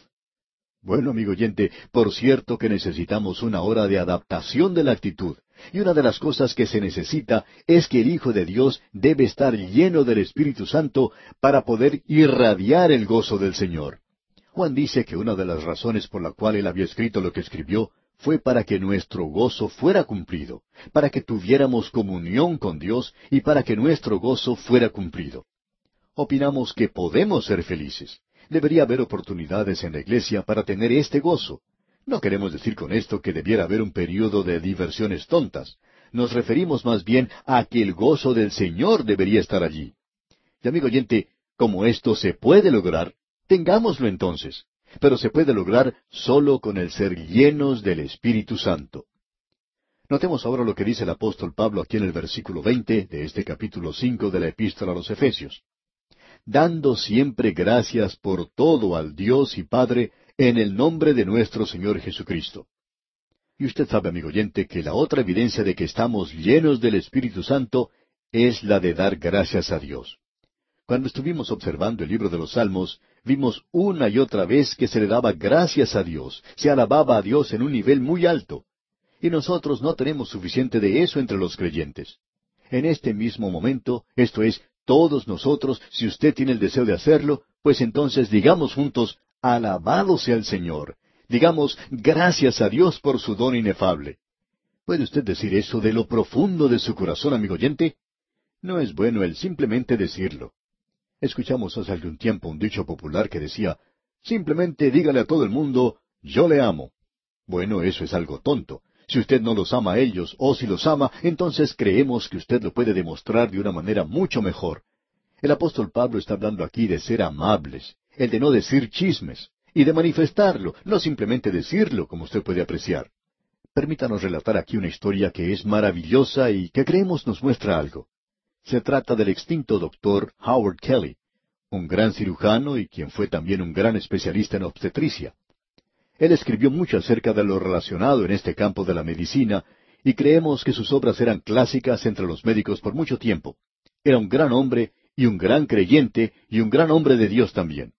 Bueno, amigo oyente, por cierto que necesitamos una hora de adaptación de la actitud. Y una de las cosas que se necesita es que el Hijo de Dios debe estar lleno del Espíritu Santo para poder irradiar el gozo del Señor. Juan dice que una de las razones por la cual él había escrito lo que escribió fue para que nuestro gozo fuera cumplido, para que tuviéramos comunión con Dios y para que nuestro gozo fuera cumplido. Opinamos que podemos ser felices. Debería haber oportunidades en la iglesia para tener este gozo. No queremos decir con esto que debiera haber un período de diversiones tontas. Nos referimos más bien a que el gozo del Señor debería estar allí. Y amigo oyente, como esto se puede lograr, tengámoslo entonces pero se puede lograr solo con el ser llenos del Espíritu Santo. Notemos ahora lo que dice el apóstol Pablo aquí en el versículo veinte de este capítulo cinco de la Epístola a los Efesios. Dando siempre gracias por todo al Dios y Padre en el nombre de nuestro Señor Jesucristo. Y usted sabe, amigo oyente, que la otra evidencia de que estamos llenos del Espíritu Santo es la de dar gracias a Dios. Cuando estuvimos observando el libro de los Salmos, vimos una y otra vez que se le daba gracias a Dios, se alababa a Dios en un nivel muy alto. Y nosotros no tenemos suficiente de eso entre los creyentes. En este mismo momento, esto es, todos nosotros, si usted tiene el deseo de hacerlo, pues entonces digamos juntos, alabado sea el Señor. Digamos, gracias a Dios por su don inefable. ¿Puede usted decir eso de lo profundo de su corazón, amigo oyente? No es bueno el simplemente decirlo. Escuchamos hace algún tiempo un dicho popular que decía, simplemente dígale a todo el mundo, yo le amo. Bueno, eso es algo tonto. Si usted no los ama a ellos, o si los ama, entonces creemos que usted lo puede demostrar de una manera mucho mejor. El apóstol Pablo está hablando aquí de ser amables, el de no decir chismes, y de manifestarlo, no simplemente decirlo, como usted puede apreciar. Permítanos relatar aquí una historia que es maravillosa y que creemos nos muestra algo. Se trata del extinto doctor Howard Kelly, un gran cirujano y quien fue también un gran especialista en obstetricia. Él escribió mucho acerca de lo relacionado en este campo de la medicina y creemos que sus obras eran clásicas entre los médicos por mucho tiempo. Era un gran hombre y un gran creyente y un gran hombre de Dios también.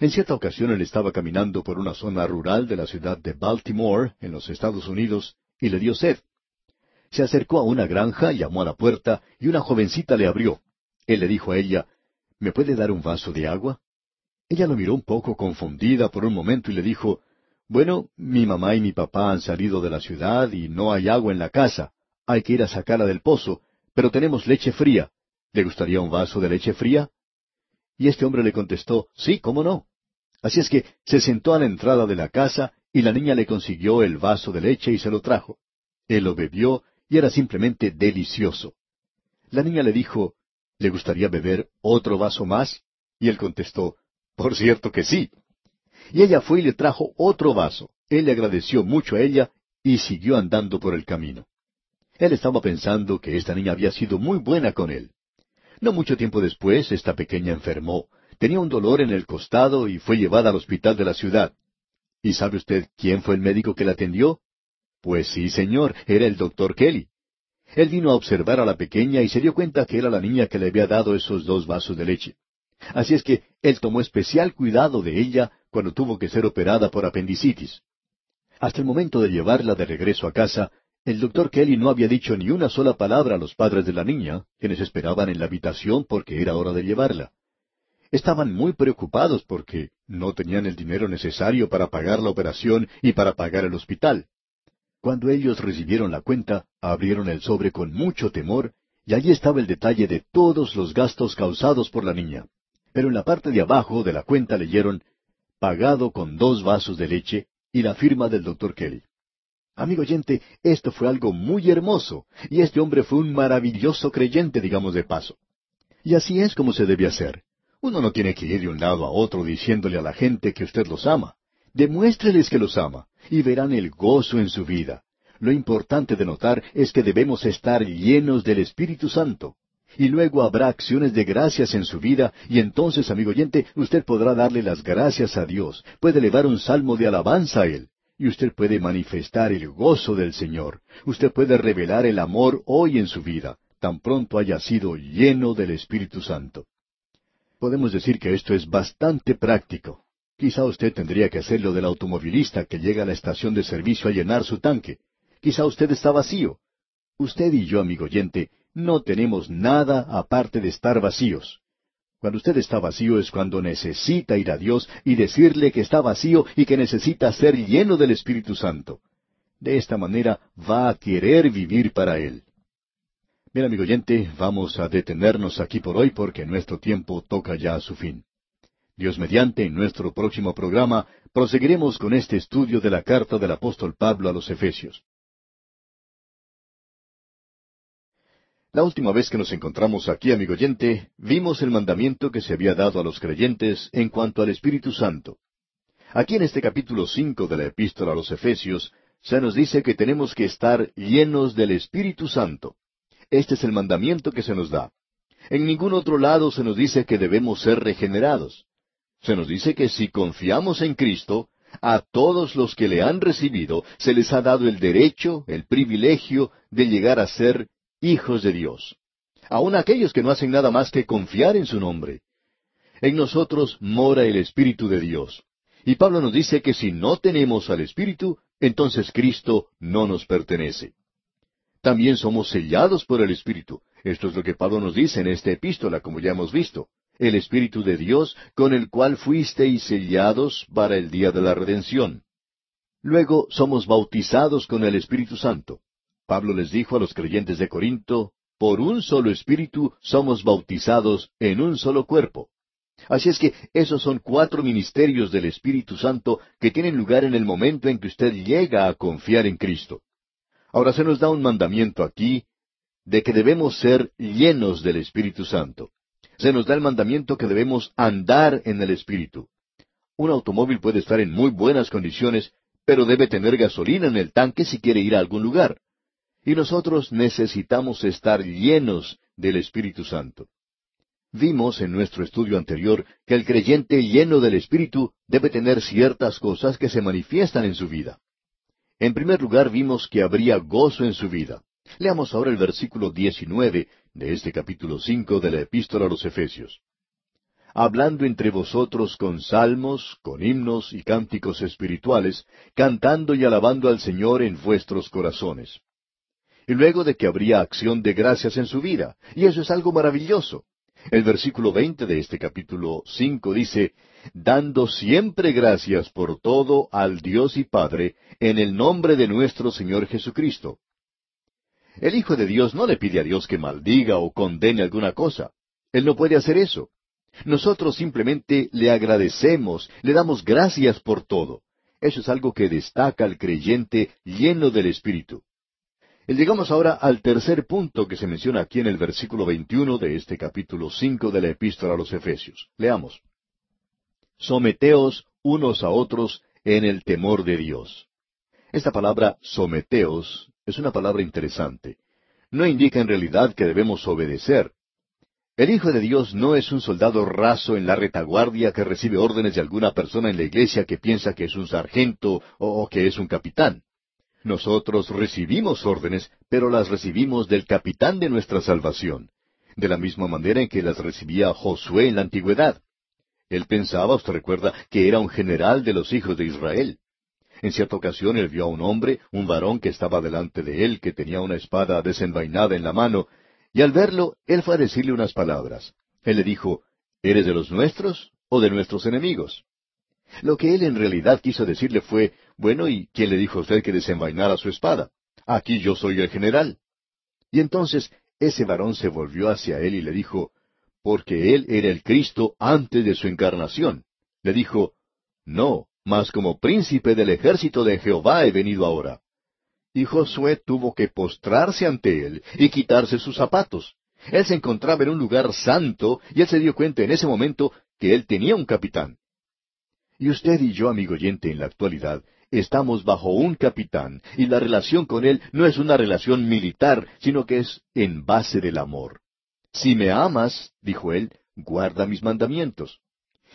En cierta ocasión él estaba caminando por una zona rural de la ciudad de Baltimore, en los Estados Unidos, y le dio sed. Se acercó a una granja, llamó a la puerta, y una jovencita le abrió. Él le dijo a ella, ¿Me puede dar un vaso de agua? Ella lo miró un poco confundida por un momento y le dijo, Bueno, mi mamá y mi papá han salido de la ciudad y no hay agua en la casa. Hay que ir a sacarla del pozo, pero tenemos leche fría. ¿Le gustaría un vaso de leche fría? Y este hombre le contestó, Sí, cómo no. Así es que se sentó a la entrada de la casa y la niña le consiguió el vaso de leche y se lo trajo. Él lo bebió y era simplemente delicioso. La niña le dijo, ¿le gustaría beber otro vaso más? Y él contestó, por cierto que sí. Y ella fue y le trajo otro vaso. Él le agradeció mucho a ella y siguió andando por el camino. Él estaba pensando que esta niña había sido muy buena con él. No mucho tiempo después, esta pequeña enfermó, tenía un dolor en el costado y fue llevada al hospital de la ciudad. ¿Y sabe usted quién fue el médico que la atendió? Pues sí, señor, era el doctor Kelly. Él vino a observar a la pequeña y se dio cuenta que era la niña que le había dado esos dos vasos de leche. Así es que él tomó especial cuidado de ella cuando tuvo que ser operada por apendicitis. Hasta el momento de llevarla de regreso a casa, el doctor Kelly no había dicho ni una sola palabra a los padres de la niña, quienes esperaban en la habitación porque era hora de llevarla. Estaban muy preocupados porque no tenían el dinero necesario para pagar la operación y para pagar el hospital. Cuando ellos recibieron la cuenta, abrieron el sobre con mucho temor, y allí estaba el detalle de todos los gastos causados por la niña. Pero en la parte de abajo de la cuenta leyeron, pagado con dos vasos de leche, y la firma del doctor Kelly. Amigo oyente, esto fue algo muy hermoso, y este hombre fue un maravilloso creyente, digamos de paso. Y así es como se debe hacer. Uno no tiene que ir de un lado a otro diciéndole a la gente que usted los ama. Demuéstreles que los ama, y verán el gozo en su vida. Lo importante de notar es que debemos estar llenos del Espíritu Santo. Y luego habrá acciones de gracias en su vida, y entonces, amigo oyente, usted podrá darle las gracias a Dios, puede elevar un salmo de alabanza a Él, y usted puede manifestar el gozo del Señor. Usted puede revelar el amor hoy en su vida, tan pronto haya sido lleno del Espíritu Santo. Podemos decir que esto es bastante práctico. Quizá usted tendría que hacerlo del automovilista que llega a la estación de servicio a llenar su tanque. Quizá usted está vacío. Usted y yo, amigo oyente, no tenemos nada aparte de estar vacíos. Cuando usted está vacío es cuando necesita ir a Dios y decirle que está vacío y que necesita ser lleno del Espíritu Santo. De esta manera va a querer vivir para Él. Bien, amigo oyente, vamos a detenernos aquí por hoy porque nuestro tiempo toca ya a su fin. Dios mediante, en nuestro próximo programa, proseguiremos con este estudio de la carta del apóstol Pablo a los Efesios. La última vez que nos encontramos aquí, amigo oyente, vimos el mandamiento que se había dado a los creyentes en cuanto al Espíritu Santo. Aquí en este capítulo cinco de la Epístola a los Efesios, se nos dice que tenemos que estar llenos del Espíritu Santo. Este es el mandamiento que se nos da. En ningún otro lado se nos dice que debemos ser regenerados. Se nos dice que si confiamos en Cristo, a todos los que le han recibido se les ha dado el derecho, el privilegio de llegar a ser hijos de Dios. Aun aquellos que no hacen nada más que confiar en su nombre. En nosotros mora el Espíritu de Dios. Y Pablo nos dice que si no tenemos al Espíritu, entonces Cristo no nos pertenece. También somos sellados por el Espíritu. Esto es lo que Pablo nos dice en esta epístola, como ya hemos visto. El Espíritu de Dios, con el cual fuisteis sellados para el día de la redención. Luego somos bautizados con el Espíritu Santo. Pablo les dijo a los creyentes de Corinto, por un solo espíritu somos bautizados en un solo cuerpo. Así es que esos son cuatro ministerios del Espíritu Santo que tienen lugar en el momento en que usted llega a confiar en Cristo. Ahora se nos da un mandamiento aquí de que debemos ser llenos del Espíritu Santo. Se nos da el mandamiento que debemos andar en el Espíritu. Un automóvil puede estar en muy buenas condiciones, pero debe tener gasolina en el tanque si quiere ir a algún lugar. Y nosotros necesitamos estar llenos del Espíritu Santo. Vimos en nuestro estudio anterior que el creyente lleno del Espíritu debe tener ciertas cosas que se manifiestan en su vida. En primer lugar vimos que habría gozo en su vida. Leamos ahora el versículo 19 de este capítulo 5 de la epístola a los Efesios. Hablando entre vosotros con salmos, con himnos y cánticos espirituales, cantando y alabando al Señor en vuestros corazones y luego de que habría acción de gracias en su vida. Y eso es algo maravilloso. El versículo veinte de este capítulo cinco dice, dando siempre gracias por todo al Dios y Padre, en el nombre de nuestro Señor Jesucristo. El Hijo de Dios no le pide a Dios que maldiga o condene alguna cosa. Él no puede hacer eso. Nosotros simplemente le agradecemos, le damos gracias por todo. Eso es algo que destaca al creyente lleno del Espíritu. Y llegamos ahora al tercer punto que se menciona aquí en el versículo 21 de este capítulo 5 de la epístola a los Efesios. Leamos. Someteos unos a otros en el temor de Dios. Esta palabra someteos es una palabra interesante. No indica en realidad que debemos obedecer. El Hijo de Dios no es un soldado raso en la retaguardia que recibe órdenes de alguna persona en la iglesia que piensa que es un sargento o que es un capitán. Nosotros recibimos órdenes, pero las recibimos del capitán de nuestra salvación, de la misma manera en que las recibía Josué en la antigüedad. Él pensaba, usted recuerda, que era un general de los hijos de Israel. En cierta ocasión él vio a un hombre, un varón que estaba delante de él, que tenía una espada desenvainada en la mano, y al verlo, él fue a decirle unas palabras. Él le dijo, ¿Eres de los nuestros o de nuestros enemigos? Lo que él en realidad quiso decirle fue, bueno, ¿y quién le dijo a usted que desenvainara su espada? Aquí yo soy el general. Y entonces ese varón se volvió hacia él y le dijo, porque él era el Cristo antes de su encarnación. Le dijo, no, mas como príncipe del ejército de Jehová he venido ahora. Y Josué tuvo que postrarse ante él y quitarse sus zapatos. Él se encontraba en un lugar santo y él se dio cuenta en ese momento que él tenía un capitán. Y usted y yo, amigo oyente, en la actualidad, estamos bajo un capitán, y la relación con él no es una relación militar, sino que es en base del amor. Si me amas, dijo él, guarda mis mandamientos.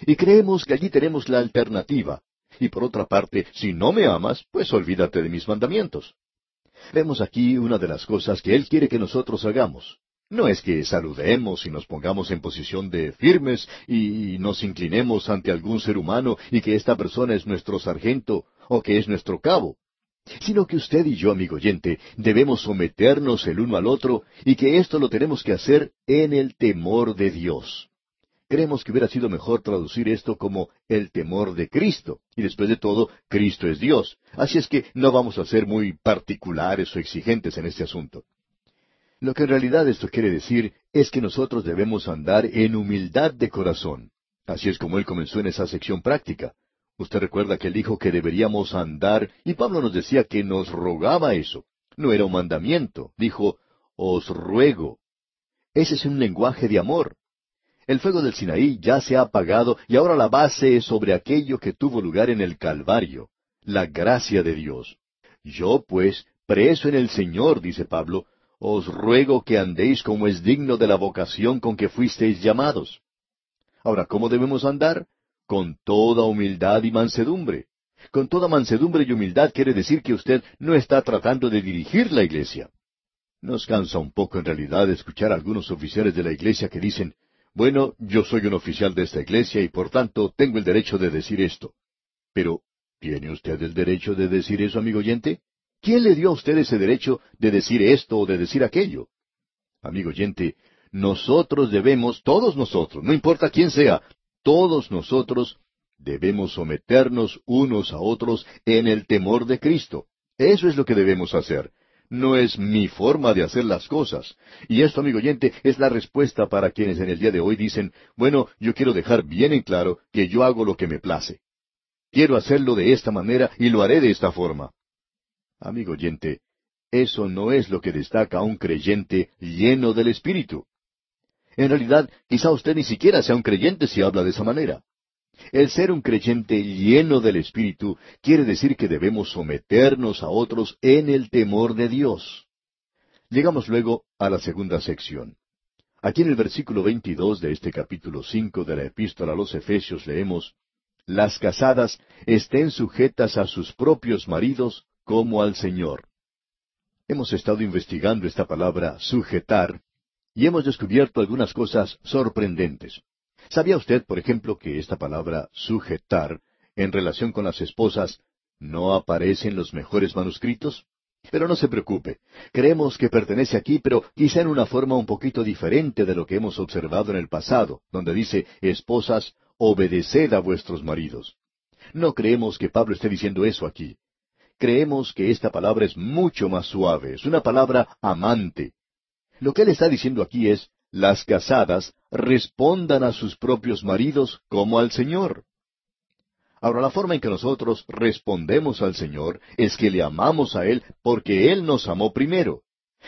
Y creemos que allí tenemos la alternativa. Y por otra parte, si no me amas, pues olvídate de mis mandamientos. Vemos aquí una de las cosas que Él quiere que nosotros hagamos. No es que saludemos y nos pongamos en posición de firmes y nos inclinemos ante algún ser humano y que esta persona es nuestro sargento o que es nuestro cabo, sino que usted y yo, amigo oyente, debemos someternos el uno al otro y que esto lo tenemos que hacer en el temor de Dios. Creemos que hubiera sido mejor traducir esto como el temor de Cristo. Y después de todo, Cristo es Dios. Así es que no vamos a ser muy particulares o exigentes en este asunto. Lo que en realidad esto quiere decir es que nosotros debemos andar en humildad de corazón. Así es como él comenzó en esa sección práctica. Usted recuerda que él dijo que deberíamos andar, y Pablo nos decía que nos rogaba eso. No era un mandamiento, dijo, os ruego. Ese es un lenguaje de amor. El fuego del Sinaí ya se ha apagado y ahora la base es sobre aquello que tuvo lugar en el Calvario, la gracia de Dios. Yo, pues, preso en el Señor, dice Pablo, os ruego que andéis como es digno de la vocación con que fuisteis llamados. Ahora, ¿cómo debemos andar? Con toda humildad y mansedumbre. Con toda mansedumbre y humildad quiere decir que usted no está tratando de dirigir la iglesia. Nos cansa un poco en realidad escuchar a algunos oficiales de la iglesia que dicen, bueno, yo soy un oficial de esta iglesia y por tanto tengo el derecho de decir esto. Pero, ¿tiene usted el derecho de decir eso, amigo oyente? ¿Quién le dio a usted ese derecho de decir esto o de decir aquello? Amigo oyente, nosotros debemos, todos nosotros, no importa quién sea, todos nosotros debemos someternos unos a otros en el temor de Cristo. Eso es lo que debemos hacer. No es mi forma de hacer las cosas. Y esto, amigo oyente, es la respuesta para quienes en el día de hoy dicen, bueno, yo quiero dejar bien en claro que yo hago lo que me place. Quiero hacerlo de esta manera y lo haré de esta forma. Amigo oyente, eso no es lo que destaca a un creyente lleno del Espíritu. En realidad, quizá usted ni siquiera sea un creyente si habla de esa manera. El ser un creyente lleno del Espíritu quiere decir que debemos someternos a otros en el temor de Dios. Llegamos luego a la segunda sección. Aquí en el versículo 22 de este capítulo 5 de la epístola a los Efesios leemos, Las casadas estén sujetas a sus propios maridos como al Señor. Hemos estado investigando esta palabra sujetar y hemos descubierto algunas cosas sorprendentes. ¿Sabía usted, por ejemplo, que esta palabra sujetar en relación con las esposas no aparece en los mejores manuscritos? Pero no se preocupe, creemos que pertenece aquí, pero quizá en una forma un poquito diferente de lo que hemos observado en el pasado, donde dice, esposas, obedeced a vuestros maridos. No creemos que Pablo esté diciendo eso aquí creemos que esta palabra es mucho más suave, es una palabra amante. Lo que él está diciendo aquí es, las casadas respondan a sus propios maridos como al Señor. Ahora, la forma en que nosotros respondemos al Señor es que le amamos a Él porque Él nos amó primero.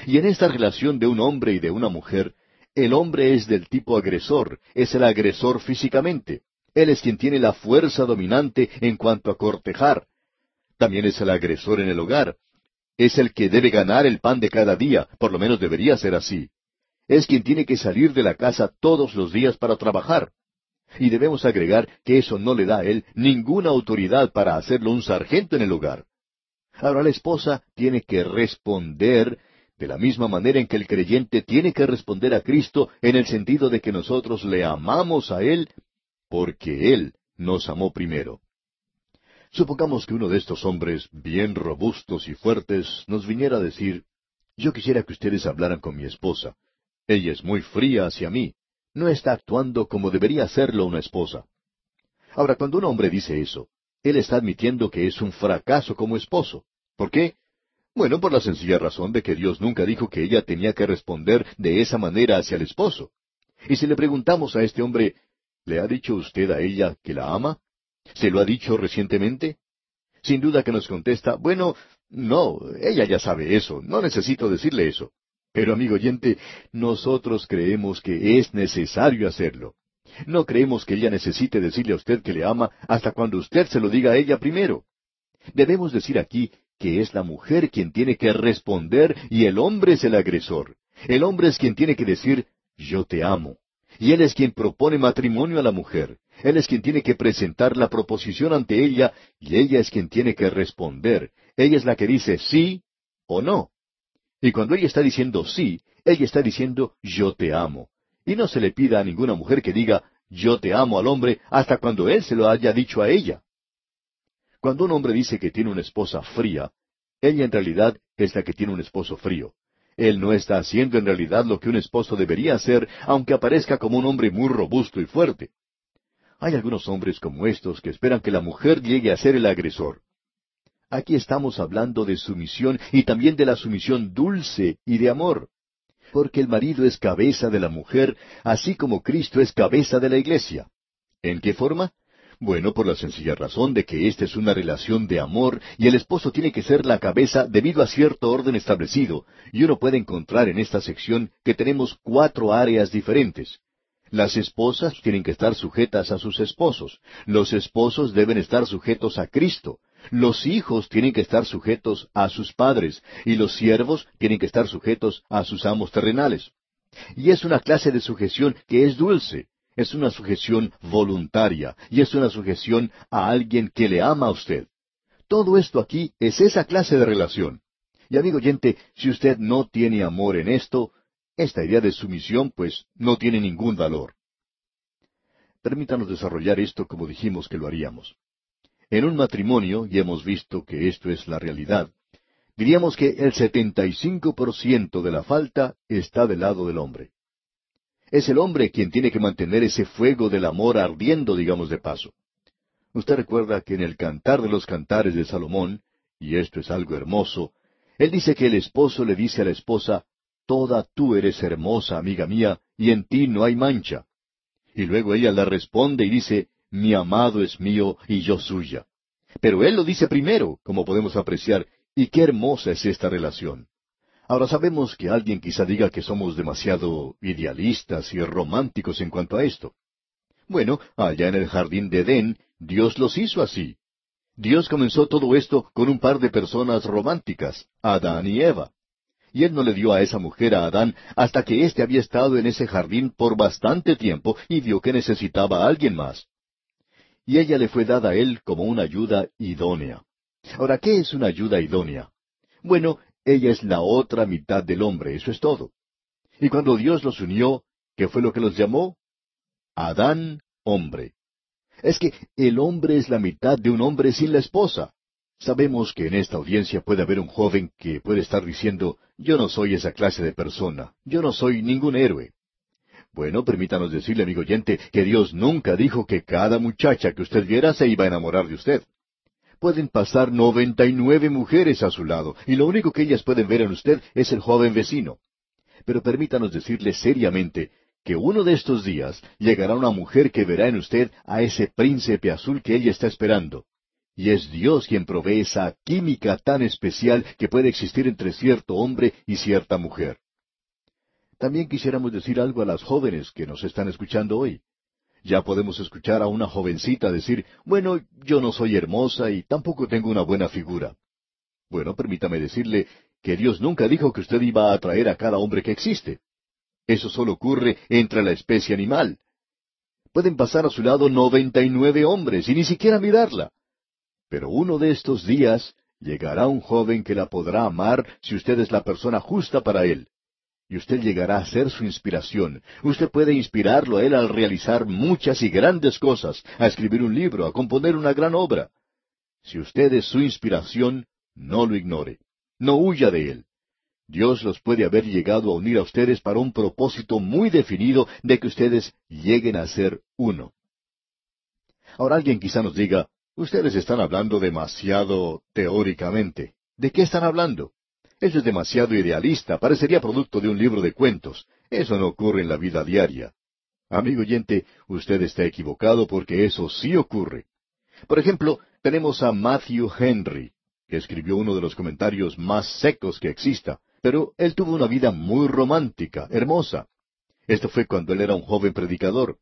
Y en esta relación de un hombre y de una mujer, el hombre es del tipo agresor, es el agresor físicamente. Él es quien tiene la fuerza dominante en cuanto a cortejar, también es el agresor en el hogar. Es el que debe ganar el pan de cada día, por lo menos debería ser así. Es quien tiene que salir de la casa todos los días para trabajar. Y debemos agregar que eso no le da a él ninguna autoridad para hacerlo un sargento en el hogar. Ahora la esposa tiene que responder de la misma manera en que el creyente tiene que responder a Cristo en el sentido de que nosotros le amamos a Él porque Él nos amó primero. Supongamos que uno de estos hombres bien robustos y fuertes nos viniera a decir, yo quisiera que ustedes hablaran con mi esposa. Ella es muy fría hacia mí. No está actuando como debería hacerlo una esposa. Ahora, cuando un hombre dice eso, él está admitiendo que es un fracaso como esposo. ¿Por qué? Bueno, por la sencilla razón de que Dios nunca dijo que ella tenía que responder de esa manera hacia el esposo. Y si le preguntamos a este hombre, ¿le ha dicho usted a ella que la ama? ¿Se lo ha dicho recientemente? Sin duda que nos contesta, bueno, no, ella ya sabe eso, no necesito decirle eso. Pero, amigo oyente, nosotros creemos que es necesario hacerlo. No creemos que ella necesite decirle a usted que le ama hasta cuando usted se lo diga a ella primero. Debemos decir aquí que es la mujer quien tiene que responder y el hombre es el agresor. El hombre es quien tiene que decir, yo te amo. Y él es quien propone matrimonio a la mujer. Él es quien tiene que presentar la proposición ante ella y ella es quien tiene que responder. Ella es la que dice sí o no. Y cuando ella está diciendo sí, ella está diciendo yo te amo. Y no se le pida a ninguna mujer que diga yo te amo al hombre hasta cuando él se lo haya dicho a ella. Cuando un hombre dice que tiene una esposa fría, ella en realidad es la que tiene un esposo frío. Él no está haciendo en realidad lo que un esposo debería hacer, aunque aparezca como un hombre muy robusto y fuerte. Hay algunos hombres como estos que esperan que la mujer llegue a ser el agresor. Aquí estamos hablando de sumisión y también de la sumisión dulce y de amor. Porque el marido es cabeza de la mujer, así como Cristo es cabeza de la iglesia. ¿En qué forma? Bueno, por la sencilla razón de que esta es una relación de amor y el esposo tiene que ser la cabeza debido a cierto orden establecido, y uno puede encontrar en esta sección que tenemos cuatro áreas diferentes. Las esposas tienen que estar sujetas a sus esposos, los esposos deben estar sujetos a Cristo, los hijos tienen que estar sujetos a sus padres, y los siervos tienen que estar sujetos a sus amos terrenales. Y es una clase de sujeción que es dulce, es una sujeción voluntaria, y es una sujeción a alguien que le ama a usted. Todo esto aquí es esa clase de relación. Y amigo oyente, si usted no tiene amor en esto, esta idea de sumisión, pues, no tiene ningún valor. Permítanos desarrollar esto como dijimos que lo haríamos. En un matrimonio, y hemos visto que esto es la realidad, diríamos que el 75% de la falta está del lado del hombre. Es el hombre quien tiene que mantener ese fuego del amor ardiendo, digamos de paso. Usted recuerda que en el Cantar de los Cantares de Salomón, y esto es algo hermoso, él dice que el esposo le dice a la esposa, Toda tú eres hermosa, amiga mía, y en ti no hay mancha. Y luego ella le responde y dice, Mi amado es mío y yo suya. Pero él lo dice primero, como podemos apreciar, y qué hermosa es esta relación. Ahora sabemos que alguien quizá diga que somos demasiado idealistas y románticos en cuanto a esto. Bueno, allá en el jardín de Edén, Dios los hizo así. Dios comenzó todo esto con un par de personas románticas, Adán y Eva y él no le dio a esa mujer a Adán hasta que éste había estado en ese jardín por bastante tiempo y vio que necesitaba a alguien más. Y ella le fue dada a él como una ayuda idónea. Ahora, ¿qué es una ayuda idónea? Bueno, ella es la otra mitad del hombre, eso es todo. Y cuando Dios los unió, ¿qué fue lo que los llamó? Adán, hombre. Es que el hombre es la mitad de un hombre sin la esposa. Sabemos que en esta audiencia puede haber un joven que puede estar diciendo, yo no soy esa clase de persona, yo no soy ningún héroe. Bueno, permítanos decirle, amigo oyente, que Dios nunca dijo que cada muchacha que usted viera se iba a enamorar de usted. Pueden pasar noventa y nueve mujeres a su lado, y lo único que ellas pueden ver en usted es el joven vecino. Pero permítanos decirle seriamente que uno de estos días llegará una mujer que verá en usted a ese príncipe azul que ella está esperando. Y es Dios quien provee esa química tan especial que puede existir entre cierto hombre y cierta mujer. También quisiéramos decir algo a las jóvenes que nos están escuchando hoy. Ya podemos escuchar a una jovencita decir, bueno, yo no soy hermosa y tampoco tengo una buena figura. Bueno, permítame decirle que Dios nunca dijo que usted iba a atraer a cada hombre que existe. Eso solo ocurre entre la especie animal. Pueden pasar a su lado noventa y nueve hombres y ni siquiera mirarla. Pero uno de estos días Llegará un joven que la podrá amar si usted es la persona justa para él. Y usted llegará a ser su inspiración. Usted puede inspirarlo a él al realizar muchas y grandes cosas, a escribir un libro, a componer una gran obra. Si usted es su inspiración, no lo ignore. No huya de él. Dios los puede haber llegado a unir a ustedes para un propósito muy definido de que ustedes lleguen a ser uno. Ahora alguien quizá nos diga, ustedes están hablando demasiado teóricamente. ¿De qué están hablando? Eso es demasiado idealista, parecería producto de un libro de cuentos. Eso no ocurre en la vida diaria. Amigo oyente, usted está equivocado porque eso sí ocurre. Por ejemplo, tenemos a Matthew Henry, que escribió uno de los comentarios más secos que exista, pero él tuvo una vida muy romántica, hermosa. Esto fue cuando él era un joven predicador.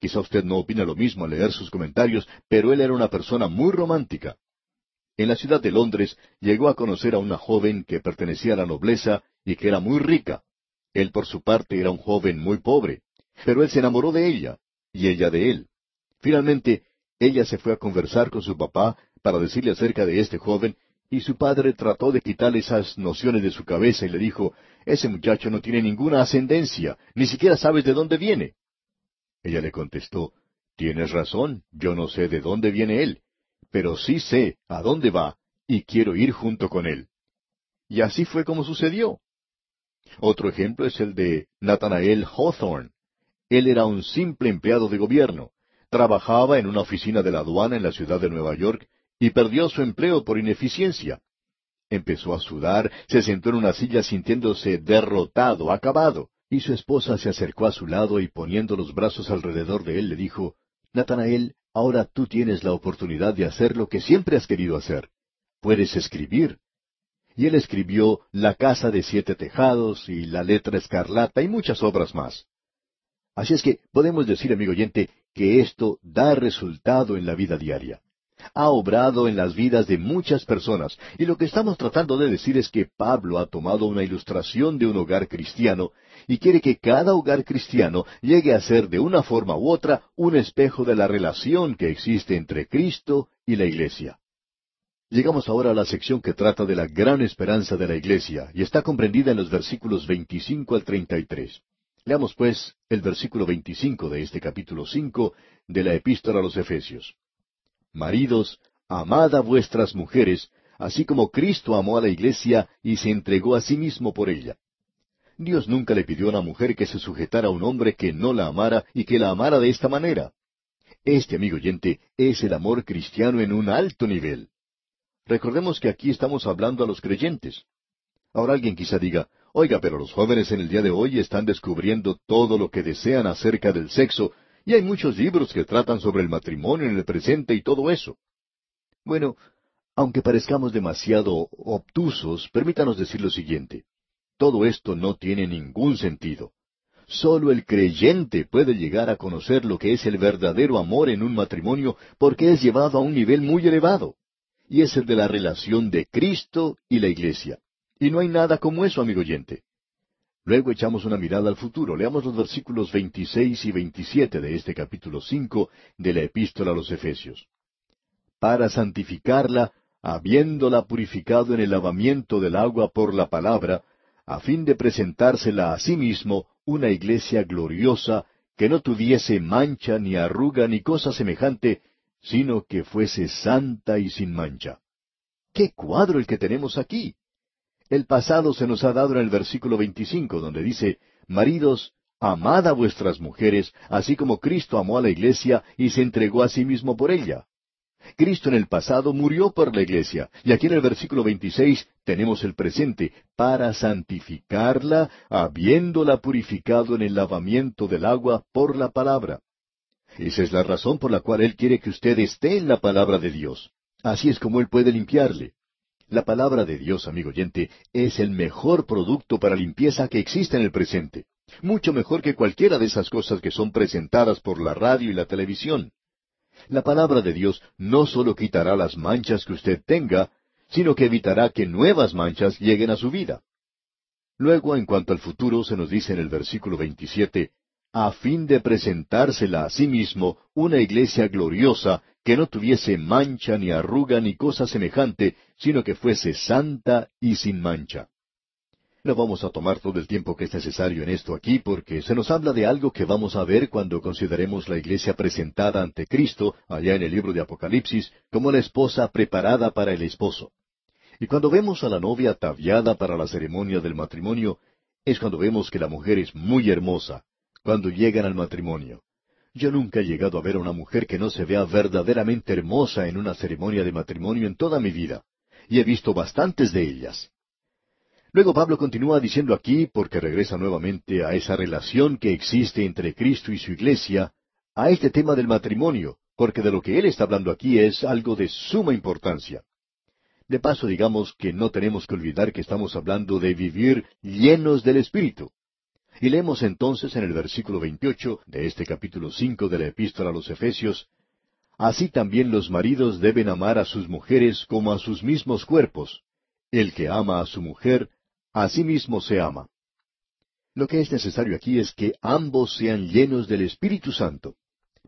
Quizá usted no opina lo mismo al leer sus comentarios, pero él era una persona muy romántica. En la ciudad de Londres llegó a conocer a una joven que pertenecía a la nobleza y que era muy rica. Él por su parte era un joven muy pobre, pero él se enamoró de ella, y ella de él. Finalmente, ella se fue a conversar con su papá para decirle acerca de este joven, y su padre trató de quitarle esas nociones de su cabeza y le dijo, Ese muchacho no tiene ninguna ascendencia, ni siquiera sabes de dónde viene. Ella le contestó, Tienes razón, yo no sé de dónde viene él, pero sí sé a dónde va, y quiero ir junto con él. Y así fue como sucedió. Otro ejemplo es el de Nathanael Hawthorne. Él era un simple empleado de gobierno. Trabajaba en una oficina de la aduana en la ciudad de Nueva York y perdió su empleo por ineficiencia. Empezó a sudar, se sentó en una silla sintiéndose derrotado, acabado, y su esposa se acercó a su lado y poniendo los brazos alrededor de él le dijo, Natanael, ahora tú tienes la oportunidad de hacer lo que siempre has querido hacer. Puedes escribir. Y él escribió La casa de siete tejados y La letra escarlata y muchas obras más. Así es que podemos decir, amigo oyente, que esto da resultado en la vida diaria ha obrado en las vidas de muchas personas. Y lo que estamos tratando de decir es que Pablo ha tomado una ilustración de un hogar cristiano y quiere que cada hogar cristiano llegue a ser de una forma u otra un espejo de la relación que existe entre Cristo y la Iglesia. Llegamos ahora a la sección que trata de la gran esperanza de la Iglesia y está comprendida en los versículos 25 al 33. Leamos pues el versículo 25 de este capítulo 5 de la epístola a los Efesios. Maridos, amad a vuestras mujeres, así como Cristo amó a la iglesia y se entregó a sí mismo por ella. Dios nunca le pidió a una mujer que se sujetara a un hombre que no la amara y que la amara de esta manera. Este, amigo oyente, es el amor cristiano en un alto nivel. Recordemos que aquí estamos hablando a los creyentes. Ahora alguien quizá diga, oiga, pero los jóvenes en el día de hoy están descubriendo todo lo que desean acerca del sexo y hay muchos libros que tratan sobre el matrimonio en el presente y todo eso. Bueno, aunque parezcamos demasiado obtusos, permítanos decir lo siguiente. Todo esto no tiene ningún sentido. Solo el creyente puede llegar a conocer lo que es el verdadero amor en un matrimonio porque es llevado a un nivel muy elevado. Y es el de la relación de Cristo y la Iglesia. Y no hay nada como eso, amigo oyente. Luego echamos una mirada al futuro. Leamos los versículos 26 y 27 de este capítulo 5 de la epístola a los Efesios. Para santificarla, habiéndola purificado en el lavamiento del agua por la palabra, a fin de presentársela a sí mismo una iglesia gloriosa, que no tuviese mancha ni arruga ni cosa semejante, sino que fuese santa y sin mancha. ¡Qué cuadro el que tenemos aquí! El pasado se nos ha dado en el versículo 25, donde dice, Maridos, amad a vuestras mujeres, así como Cristo amó a la iglesia y se entregó a sí mismo por ella. Cristo en el pasado murió por la iglesia, y aquí en el versículo 26 tenemos el presente, para santificarla, habiéndola purificado en el lavamiento del agua por la palabra. Esa es la razón por la cual Él quiere que usted esté en la palabra de Dios. Así es como Él puede limpiarle. La palabra de Dios, amigo oyente, es el mejor producto para limpieza que existe en el presente. Mucho mejor que cualquiera de esas cosas que son presentadas por la radio y la televisión. La palabra de Dios no solo quitará las manchas que usted tenga, sino que evitará que nuevas manchas lleguen a su vida. Luego, en cuanto al futuro, se nos dice en el versículo 27, a fin de presentársela a sí mismo una iglesia gloriosa que no tuviese mancha ni arruga ni cosa semejante, sino que fuese santa y sin mancha. No vamos a tomar todo el tiempo que es necesario en esto aquí, porque se nos habla de algo que vamos a ver cuando consideremos la iglesia presentada ante Cristo, allá en el libro de Apocalipsis, como la esposa preparada para el esposo. Y cuando vemos a la novia ataviada para la ceremonia del matrimonio, es cuando vemos que la mujer es muy hermosa, cuando llegan al matrimonio. Yo nunca he llegado a ver a una mujer que no se vea verdaderamente hermosa en una ceremonia de matrimonio en toda mi vida, y he visto bastantes de ellas. Luego Pablo continúa diciendo aquí, porque regresa nuevamente a esa relación que existe entre Cristo y su iglesia, a este tema del matrimonio, porque de lo que él está hablando aquí es algo de suma importancia. De paso, digamos que no tenemos que olvidar que estamos hablando de vivir llenos del Espíritu. Y leemos entonces en el versículo 28 de este capítulo 5 de la epístola a los Efesios, Así también los maridos deben amar a sus mujeres como a sus mismos cuerpos. El que ama a su mujer Asimismo se ama. Lo que es necesario aquí es que ambos sean llenos del Espíritu Santo.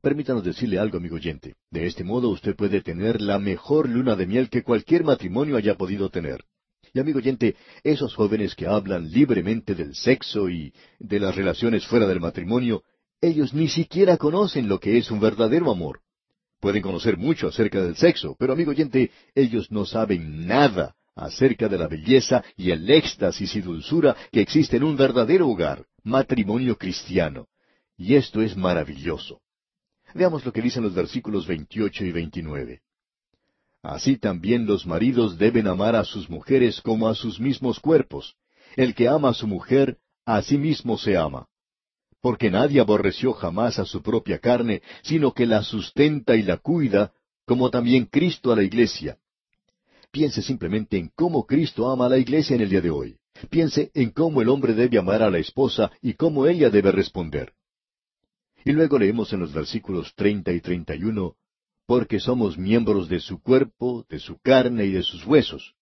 Permítanos decirle algo, amigo oyente. De este modo usted puede tener la mejor luna de miel que cualquier matrimonio haya podido tener. Y amigo oyente, esos jóvenes que hablan libremente del sexo y de las relaciones fuera del matrimonio, ellos ni siquiera conocen lo que es un verdadero amor. Pueden conocer mucho acerca del sexo, pero amigo oyente, ellos no saben nada acerca de la belleza y el éxtasis y dulzura que existe en un verdadero hogar, matrimonio cristiano. Y esto es maravilloso. Veamos lo que dicen los versículos 28 y 29. Así también los maridos deben amar a sus mujeres como a sus mismos cuerpos. El que ama a su mujer, a sí mismo se ama. Porque nadie aborreció jamás a su propia carne, sino que la sustenta y la cuida, como también Cristo a la iglesia Piense simplemente en cómo Cristo ama a la iglesia en el día de hoy. Piense en cómo el hombre debe amar a la esposa y cómo ella debe responder. Y luego leemos en los versículos treinta y treinta y uno, porque somos miembros de su cuerpo, de su carne y de sus huesos.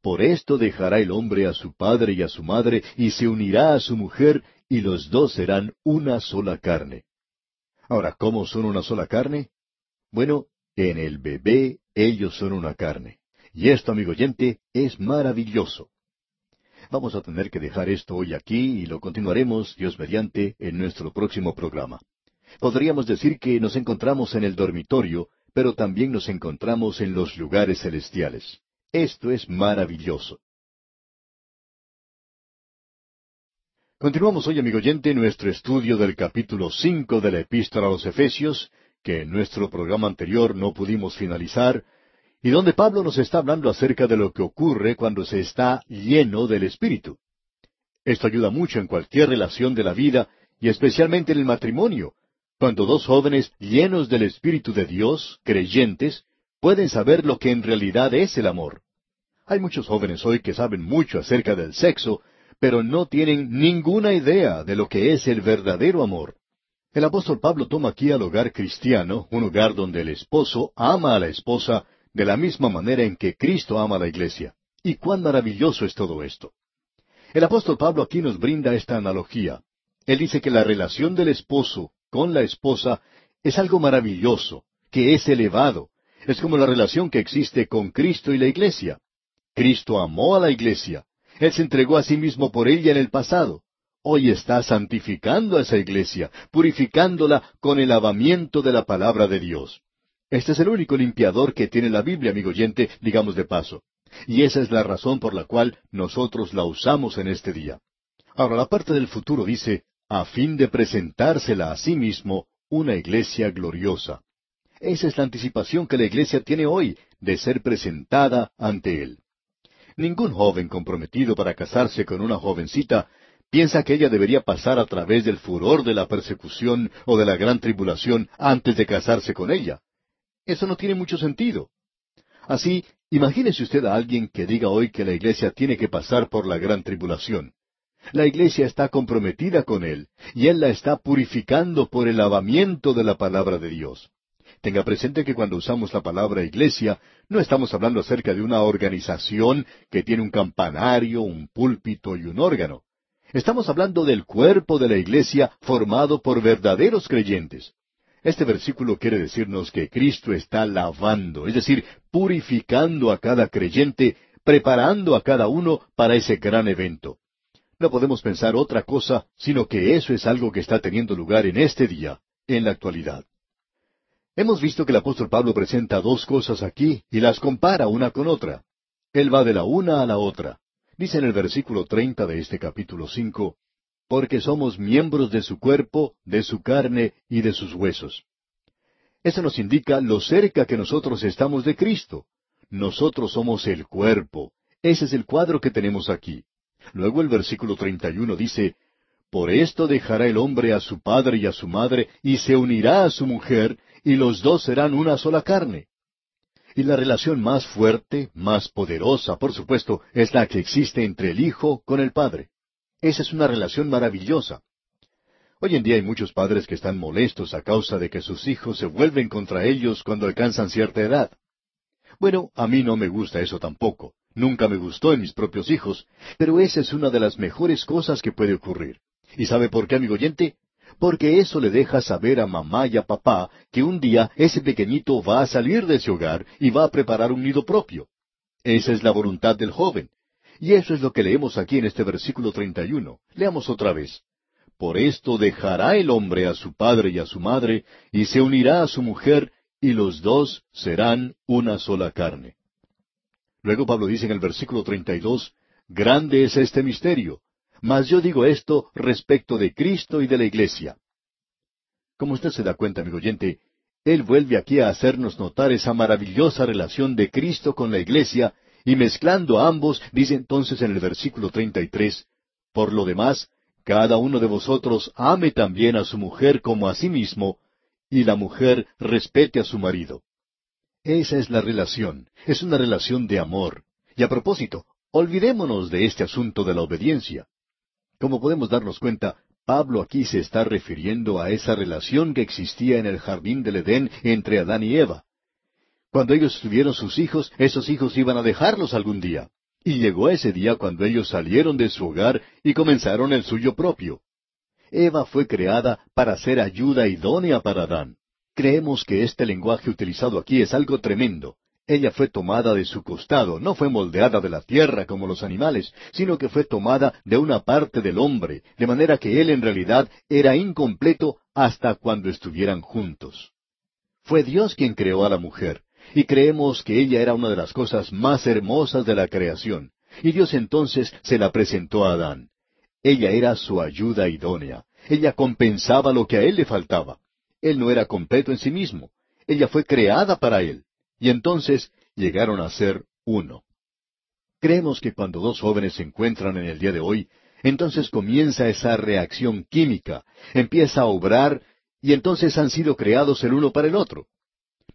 Por esto dejará el hombre a su padre y a su madre, y se unirá a su mujer, y los dos serán una sola carne. Ahora, ¿cómo son una sola carne? Bueno, en el bebé ellos son una carne. Y esto, amigo oyente, es maravilloso. Vamos a tener que dejar esto hoy aquí y lo continuaremos, Dios mediante, en nuestro próximo programa. Podríamos decir que nos encontramos en el dormitorio, pero también nos encontramos en los lugares celestiales. Esto es maravilloso. Continuamos hoy, amigo oyente, nuestro estudio del capítulo cinco de la Epístola a los Efesios, que en nuestro programa anterior no pudimos finalizar, y donde Pablo nos está hablando acerca de lo que ocurre cuando se está lleno del Espíritu. Esto ayuda mucho en cualquier relación de la vida y especialmente en el matrimonio, cuando dos jóvenes llenos del Espíritu de Dios, creyentes, pueden saber lo que en realidad es el amor. Hay muchos jóvenes hoy que saben mucho acerca del sexo, pero no tienen ninguna idea de lo que es el verdadero amor. El apóstol Pablo toma aquí al hogar cristiano, un hogar donde el esposo ama a la esposa de la misma manera en que Cristo ama a la iglesia. Y cuán maravilloso es todo esto. El apóstol Pablo aquí nos brinda esta analogía. Él dice que la relación del esposo con la esposa es algo maravilloso, que es elevado. Es como la relación que existe con Cristo y la iglesia. Cristo amó a la iglesia. Él se entregó a sí mismo por ella en el pasado. Hoy está santificando a esa iglesia, purificándola con el lavamiento de la palabra de Dios. Este es el único limpiador que tiene la Biblia, amigo oyente, digamos de paso. Y esa es la razón por la cual nosotros la usamos en este día. Ahora, la parte del futuro dice, a fin de presentársela a sí mismo una iglesia gloriosa. Esa es la anticipación que la iglesia tiene hoy de ser presentada ante Él. Ningún joven comprometido para casarse con una jovencita piensa que ella debería pasar a través del furor de la persecución o de la gran tribulación antes de casarse con ella. Eso no tiene mucho sentido. Así, imagínese usted a alguien que diga hoy que la iglesia tiene que pasar por la gran tribulación. La iglesia está comprometida con Él, y Él la está purificando por el lavamiento de la palabra de Dios. Tenga presente que cuando usamos la palabra iglesia, no estamos hablando acerca de una organización que tiene un campanario, un púlpito y un órgano. Estamos hablando del cuerpo de la iglesia formado por verdaderos creyentes. Este versículo quiere decirnos que Cristo está lavando, es decir, purificando a cada creyente, preparando a cada uno para ese gran evento. No podemos pensar otra cosa, sino que eso es algo que está teniendo lugar en este día, en la actualidad. Hemos visto que el apóstol Pablo presenta dos cosas aquí y las compara una con otra. Él va de la una a la otra. Dice en el versículo treinta de este capítulo cinco, porque somos miembros de su cuerpo, de su carne y de sus huesos. Eso nos indica lo cerca que nosotros estamos de Cristo. Nosotros somos el cuerpo. Ese es el cuadro que tenemos aquí. Luego el versículo treinta y uno dice, Por esto dejará el hombre a su padre y a su madre, y se unirá a su mujer, y los dos serán una sola carne. Y la relación más fuerte, más poderosa, por supuesto, es la que existe entre el Hijo con el Padre. Esa es una relación maravillosa. Hoy en día hay muchos padres que están molestos a causa de que sus hijos se vuelven contra ellos cuando alcanzan cierta edad. Bueno, a mí no me gusta eso tampoco. Nunca me gustó en mis propios hijos, pero esa es una de las mejores cosas que puede ocurrir. ¿Y sabe por qué, amigo oyente? porque eso le deja saber a mamá y a papá que un día ese pequeñito va a salir de ese hogar y va a preparar un nido propio. Esa es la voluntad del joven. Y eso es lo que leemos aquí en este versículo 31. Leamos otra vez. Por esto dejará el hombre a su padre y a su madre, y se unirá a su mujer, y los dos serán una sola carne. Luego Pablo dice en el versículo 32, Grande es este misterio, mas yo digo esto respecto de Cristo y de la iglesia. Como usted se da cuenta, amigo oyente, Él vuelve aquí a hacernos notar esa maravillosa relación de Cristo con la iglesia, y mezclando a ambos, dice entonces en el versículo 33, Por lo demás, cada uno de vosotros ame también a su mujer como a sí mismo, y la mujer respete a su marido. Esa es la relación, es una relación de amor. Y a propósito, olvidémonos de este asunto de la obediencia. Como podemos darnos cuenta, Pablo aquí se está refiriendo a esa relación que existía en el jardín del Edén entre Adán y Eva. Cuando ellos tuvieron sus hijos, esos hijos iban a dejarlos algún día. Y llegó ese día cuando ellos salieron de su hogar y comenzaron el suyo propio. Eva fue creada para ser ayuda idónea para Adán. Creemos que este lenguaje utilizado aquí es algo tremendo. Ella fue tomada de su costado, no fue moldeada de la tierra como los animales, sino que fue tomada de una parte del hombre, de manera que él en realidad era incompleto hasta cuando estuvieran juntos. Fue Dios quien creó a la mujer, y creemos que ella era una de las cosas más hermosas de la creación, y Dios entonces se la presentó a Adán. Ella era su ayuda idónea, ella compensaba lo que a él le faltaba. Él no era completo en sí mismo, ella fue creada para él y entonces llegaron a ser uno. Creemos que cuando dos jóvenes se encuentran en el día de hoy, entonces comienza esa reacción química, empieza a obrar, y entonces han sido creados el uno para el otro.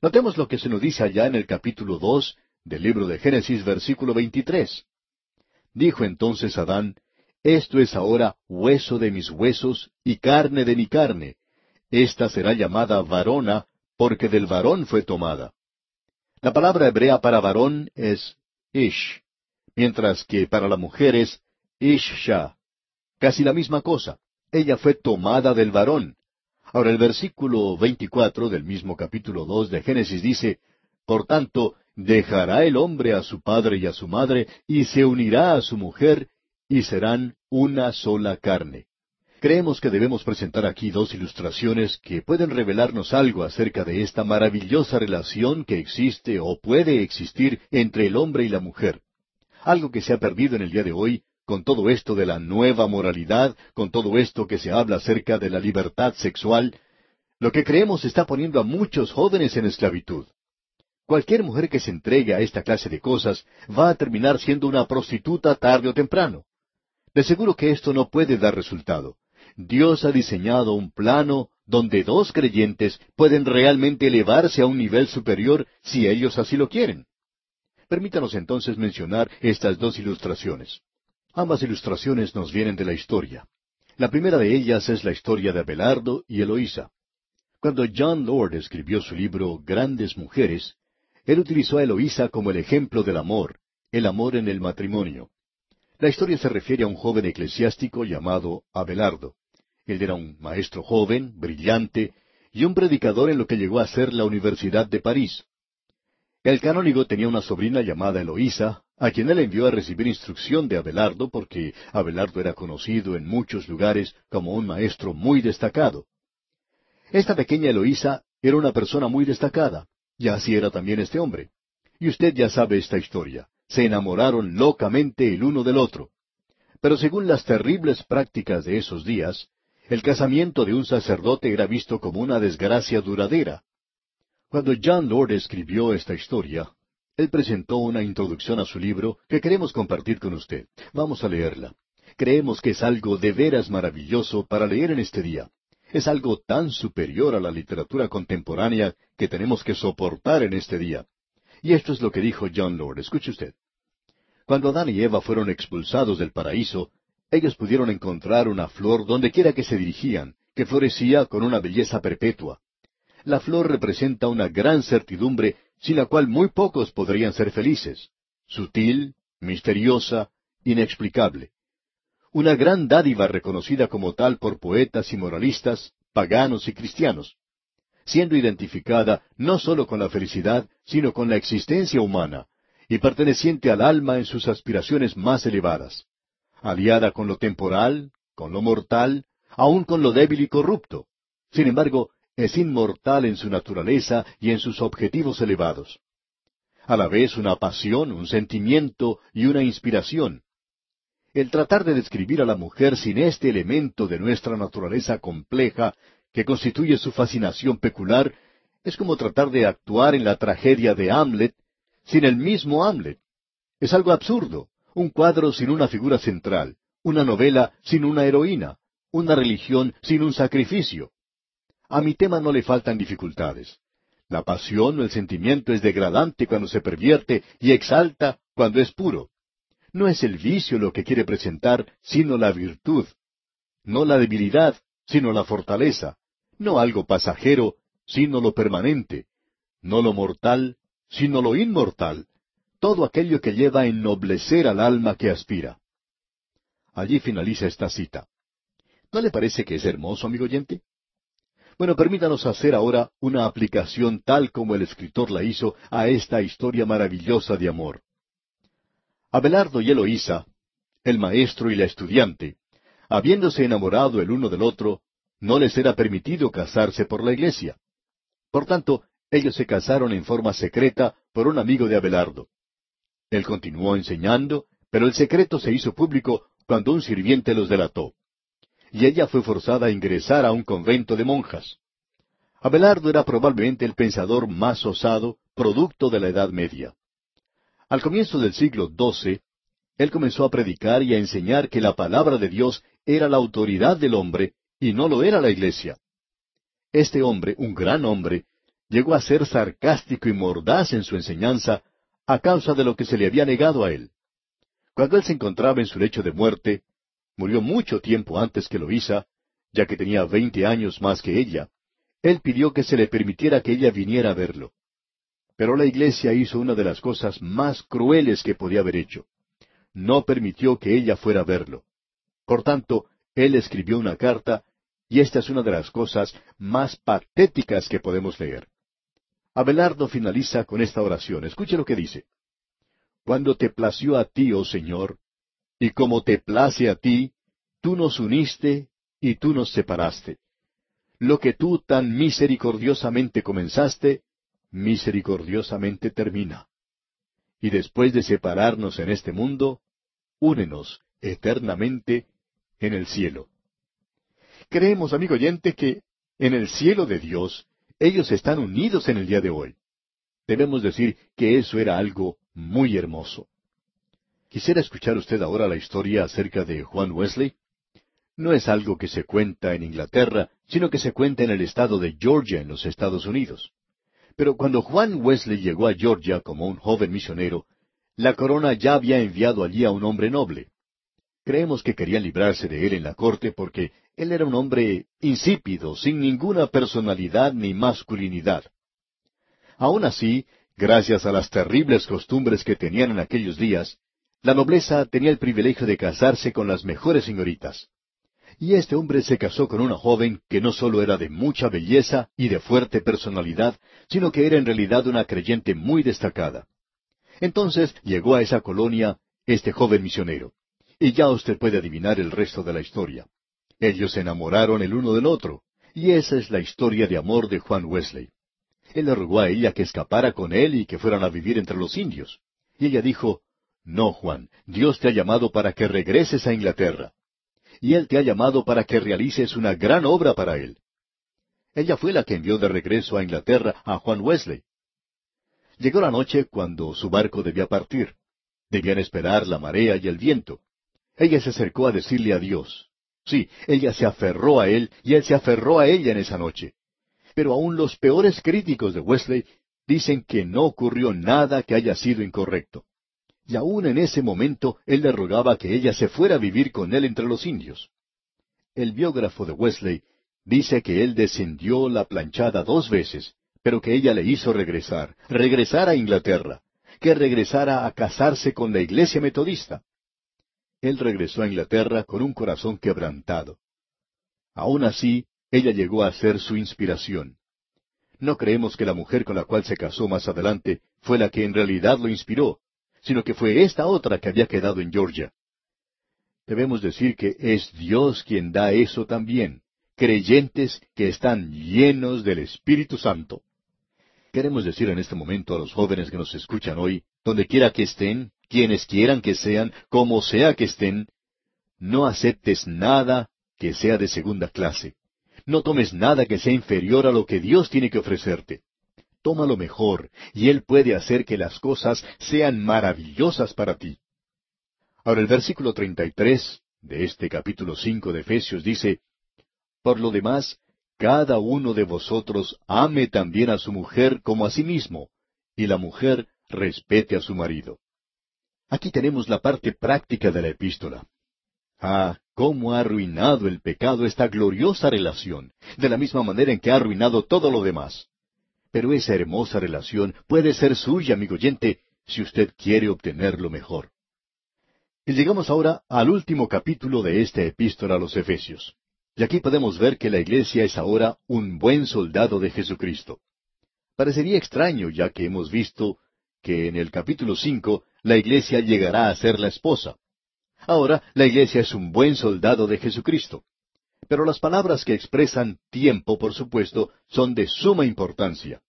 Notemos lo que se nos dice allá en el capítulo dos del libro de Génesis, versículo 23. Dijo entonces Adán, Esto es ahora hueso de mis huesos y carne de mi carne. Esta será llamada varona, porque del varón fue tomada. La palabra hebrea para varón es ish, mientras que para la mujer es ishsha. Casi la misma cosa. Ella fue tomada del varón. Ahora el versículo 24 del mismo capítulo 2 de Génesis dice, Por tanto, dejará el hombre a su padre y a su madre, y se unirá a su mujer, y serán una sola carne. Creemos que debemos presentar aquí dos ilustraciones que pueden revelarnos algo acerca de esta maravillosa relación que existe o puede existir entre el hombre y la mujer. Algo que se ha perdido en el día de hoy con todo esto de la nueva moralidad, con todo esto que se habla acerca de la libertad sexual, lo que creemos está poniendo a muchos jóvenes en esclavitud. Cualquier mujer que se entregue a esta clase de cosas va a terminar siendo una prostituta tarde o temprano. De seguro que esto no puede dar resultado. Dios ha diseñado un plano donde dos creyentes pueden realmente elevarse a un nivel superior si ellos así lo quieren. Permítanos entonces mencionar estas dos ilustraciones. Ambas ilustraciones nos vienen de la historia. La primera de ellas es la historia de Abelardo y Eloísa. Cuando John Lord escribió su libro Grandes Mujeres, él utilizó a Eloísa como el ejemplo del amor, el amor en el matrimonio. La historia se refiere a un joven eclesiástico llamado Abelardo. Él era un maestro joven, brillante, y un predicador en lo que llegó a ser la Universidad de París. El canónigo tenía una sobrina llamada Eloísa, a quien él envió a recibir instrucción de Abelardo porque Abelardo era conocido en muchos lugares como un maestro muy destacado. Esta pequeña Eloísa era una persona muy destacada, y así era también este hombre. Y usted ya sabe esta historia. Se enamoraron locamente el uno del otro. Pero según las terribles prácticas de esos días, el casamiento de un sacerdote era visto como una desgracia duradera. Cuando John Lord escribió esta historia, él presentó una introducción a su libro que queremos compartir con usted. Vamos a leerla. Creemos que es algo de veras maravilloso para leer en este día. Es algo tan superior a la literatura contemporánea que tenemos que soportar en este día. Y esto es lo que dijo John Lord. Escuche usted. Cuando Adán y Eva fueron expulsados del paraíso, ellos pudieron encontrar una flor donde quiera que se dirigían, que florecía con una belleza perpetua. La flor representa una gran certidumbre sin la cual muy pocos podrían ser felices. Sutil, misteriosa, inexplicable. Una gran dádiva reconocida como tal por poetas y moralistas, paganos y cristianos, siendo identificada no sólo con la felicidad, sino con la existencia humana, y perteneciente al alma en sus aspiraciones más elevadas, aliada con lo temporal, con lo mortal, aun con lo débil y corrupto. Sin embargo, es inmortal en su naturaleza y en sus objetivos elevados. A la vez una pasión, un sentimiento y una inspiración. El tratar de describir a la mujer sin este elemento de nuestra naturaleza compleja que constituye su fascinación peculiar es como tratar de actuar en la tragedia de Hamlet sin el mismo Hamlet. Es algo absurdo, un cuadro sin una figura central, una novela sin una heroína, una religión sin un sacrificio. A mi tema no le faltan dificultades. La pasión o el sentimiento es degradante cuando se pervierte y exalta cuando es puro. No es el vicio lo que quiere presentar, sino la virtud. No la debilidad, sino la fortaleza. No algo pasajero, sino lo permanente. No lo mortal, sino lo inmortal, todo aquello que lleva a ennoblecer al alma que aspira. Allí finaliza esta cita. ¿No le parece que es hermoso, amigo oyente? Bueno, permítanos hacer ahora una aplicación tal como el escritor la hizo a esta historia maravillosa de amor. Abelardo y Eloísa, el maestro y la estudiante, habiéndose enamorado el uno del otro, no les era permitido casarse por la iglesia. Por tanto, ellos se casaron en forma secreta por un amigo de Abelardo. Él continuó enseñando, pero el secreto se hizo público cuando un sirviente los delató. Y ella fue forzada a ingresar a un convento de monjas. Abelardo era probablemente el pensador más osado, producto de la Edad Media. Al comienzo del siglo XII, él comenzó a predicar y a enseñar que la palabra de Dios era la autoridad del hombre y no lo era la iglesia. Este hombre, un gran hombre, llegó a ser sarcástico y mordaz en su enseñanza a causa de lo que se le había negado a él. Cuando él se encontraba en su lecho de muerte, murió mucho tiempo antes que Loísa, ya que tenía veinte años más que ella, él pidió que se le permitiera que ella viniera a verlo. Pero la iglesia hizo una de las cosas más crueles que podía haber hecho. No permitió que ella fuera a verlo. Por tanto, él escribió una carta, y esta es una de las cosas más patéticas que podemos leer. Abelardo finaliza con esta oración. Escuche lo que dice. Cuando te plació a ti, oh Señor, y como te place a ti, tú nos uniste y tú nos separaste. Lo que tú tan misericordiosamente comenzaste, misericordiosamente termina. Y después de separarnos en este mundo, únenos eternamente en el cielo. Creemos, amigo oyente, que en el cielo de Dios ellos están unidos en el día de hoy. Debemos decir que eso era algo muy hermoso. Quisiera escuchar usted ahora la historia acerca de Juan Wesley. No es algo que se cuenta en Inglaterra, sino que se cuenta en el estado de Georgia, en los Estados Unidos. Pero cuando Juan Wesley llegó a Georgia como un joven misionero, la corona ya había enviado allí a un hombre noble. Creemos que quería librarse de él en la corte porque él era un hombre insípido, sin ninguna personalidad ni masculinidad. Aun así, gracias a las terribles costumbres que tenían en aquellos días, La nobleza tenía el privilegio de casarse con las mejores señoritas. Y este hombre se casó con una joven que no solo era de mucha belleza y de fuerte personalidad, sino que era en realidad una creyente muy destacada. Entonces llegó a esa colonia este joven misionero. Y ya usted puede adivinar el resto de la historia. Ellos se enamoraron el uno del otro, y esa es la historia de amor de Juan Wesley. Él le rogó a ella que escapara con él y que fueran a vivir entre los indios. Y ella dijo, No, Juan, Dios te ha llamado para que regreses a Inglaterra y Él te ha llamado para que realices una gran obra para Él. Ella fue la que envió de regreso a Inglaterra a Juan Wesley. Llegó la noche cuando su barco debía partir. Debían esperar la marea y el viento. Ella se acercó a decirle adiós. Sí, ella se aferró a él y él se aferró a ella en esa noche. Pero aún los peores críticos de Wesley dicen que no ocurrió nada que haya sido incorrecto y aún en ese momento él le rogaba que ella se fuera a vivir con él entre los indios. El biógrafo de Wesley dice que él descendió la planchada dos veces, pero que ella le hizo regresar, regresar a Inglaterra, que regresara a casarse con la iglesia metodista. Él regresó a Inglaterra con un corazón quebrantado. Aún así, ella llegó a ser su inspiración. No creemos que la mujer con la cual se casó más adelante fue la que en realidad lo inspiró, sino que fue esta otra que había quedado en Georgia. Debemos decir que es Dios quien da eso también, creyentes que están llenos del Espíritu Santo. Queremos decir en este momento a los jóvenes que nos escuchan hoy, donde quiera que estén, quienes quieran que sean, como sea que estén, no aceptes nada que sea de segunda clase. No tomes nada que sea inferior a lo que Dios tiene que ofrecerte toma lo mejor, y Él puede hacer que las cosas sean maravillosas para ti. Ahora el versículo 33 de este capítulo 5 de Efesios dice, Por lo demás, cada uno de vosotros ame también a su mujer como a sí mismo, y la mujer respete a su marido. Aquí tenemos la parte práctica de la epístola. Ah, cómo ha arruinado el pecado esta gloriosa relación, de la misma manera en que ha arruinado todo lo demás. Pero esa hermosa relación puede ser suya, amigo oyente, si usted quiere obtenerlo mejor. Y llegamos ahora al último capítulo de esta epístola a los Efesios. Y aquí podemos ver que la iglesia es ahora un buen soldado de Jesucristo. Parecería extraño ya que hemos visto que en el capítulo cinco la iglesia llegará a ser la esposa. Ahora la iglesia es un buen soldado de Jesucristo. Pero las palabras que expresan tiempo, por supuesto, son de suma importancia.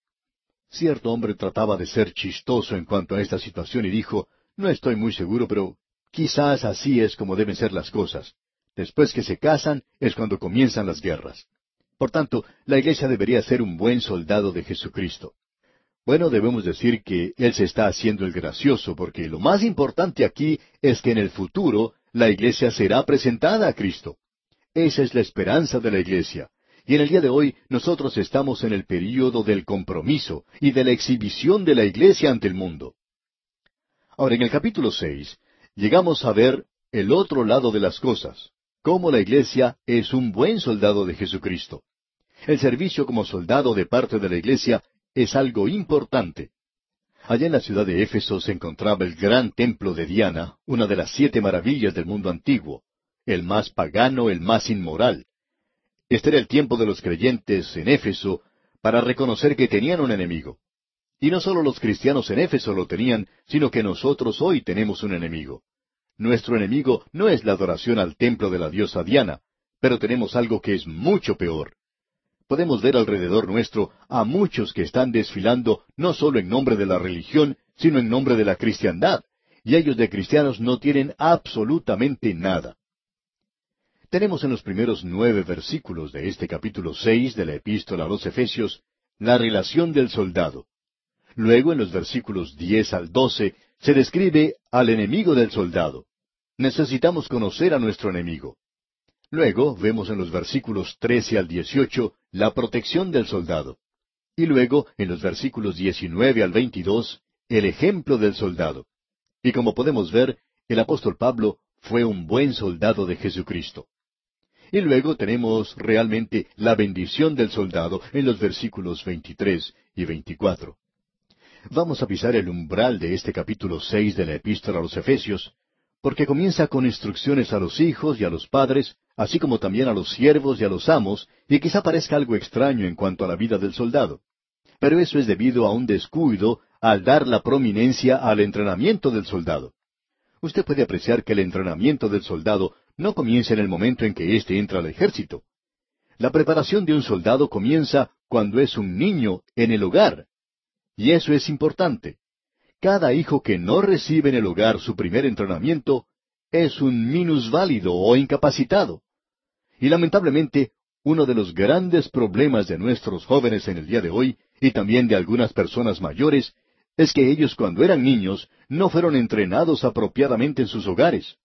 Cierto hombre trataba de ser chistoso en cuanto a esta situación y dijo, no estoy muy seguro, pero quizás así es como deben ser las cosas. Después que se casan es cuando comienzan las guerras. Por tanto, la iglesia debería ser un buen soldado de Jesucristo. Bueno, debemos decir que Él se está haciendo el gracioso, porque lo más importante aquí es que en el futuro la iglesia será presentada a Cristo. Esa es la esperanza de la iglesia. Y en el día de hoy nosotros estamos en el período del compromiso y de la exhibición de la iglesia ante el mundo. Ahora, en el capítulo seis, llegamos a ver el otro lado de las cosas, cómo la iglesia es un buen soldado de Jesucristo. El servicio como soldado de parte de la iglesia es algo importante. Allá en la ciudad de Éfeso se encontraba el gran templo de Diana, una de las siete maravillas del mundo antiguo, el más pagano, el más inmoral. Este era el tiempo de los creyentes en Éfeso para reconocer que tenían un enemigo. Y no solo los cristianos en Éfeso lo tenían, sino que nosotros hoy tenemos un enemigo. Nuestro enemigo no es la adoración al templo de la diosa Diana, pero tenemos algo que es mucho peor. Podemos ver alrededor nuestro a muchos que están desfilando no solo en nombre de la religión, sino en nombre de la cristiandad, y ellos de cristianos no tienen absolutamente nada. Tenemos en los primeros nueve versículos de este capítulo seis de la epístola a los Efesios la relación del soldado. Luego, en los versículos diez al doce, se describe al enemigo del soldado. Necesitamos conocer a nuestro enemigo. Luego vemos en los versículos trece al dieciocho la protección del soldado. Y luego, en los versículos diecinueve al veintidós, el ejemplo del soldado. Y como podemos ver, el apóstol Pablo fue un buen soldado de Jesucristo. Y luego tenemos realmente la bendición del soldado en los versículos 23 y 24. Vamos a pisar el umbral de este capítulo seis de la epístola a los Efesios, porque comienza con instrucciones a los hijos y a los padres, así como también a los siervos y a los amos, y quizá parezca algo extraño en cuanto a la vida del soldado. Pero eso es debido a un descuido al dar la prominencia al entrenamiento del soldado. Usted puede apreciar que el entrenamiento del soldado no comienza en el momento en que éste entra al ejército. La preparación de un soldado comienza cuando es un niño en el hogar. Y eso es importante. Cada hijo que no recibe en el hogar su primer entrenamiento es un minusválido o incapacitado. Y lamentablemente, uno de los grandes problemas de nuestros jóvenes en el día de hoy, y también de algunas personas mayores, es que ellos cuando eran niños no fueron entrenados apropiadamente en sus hogares.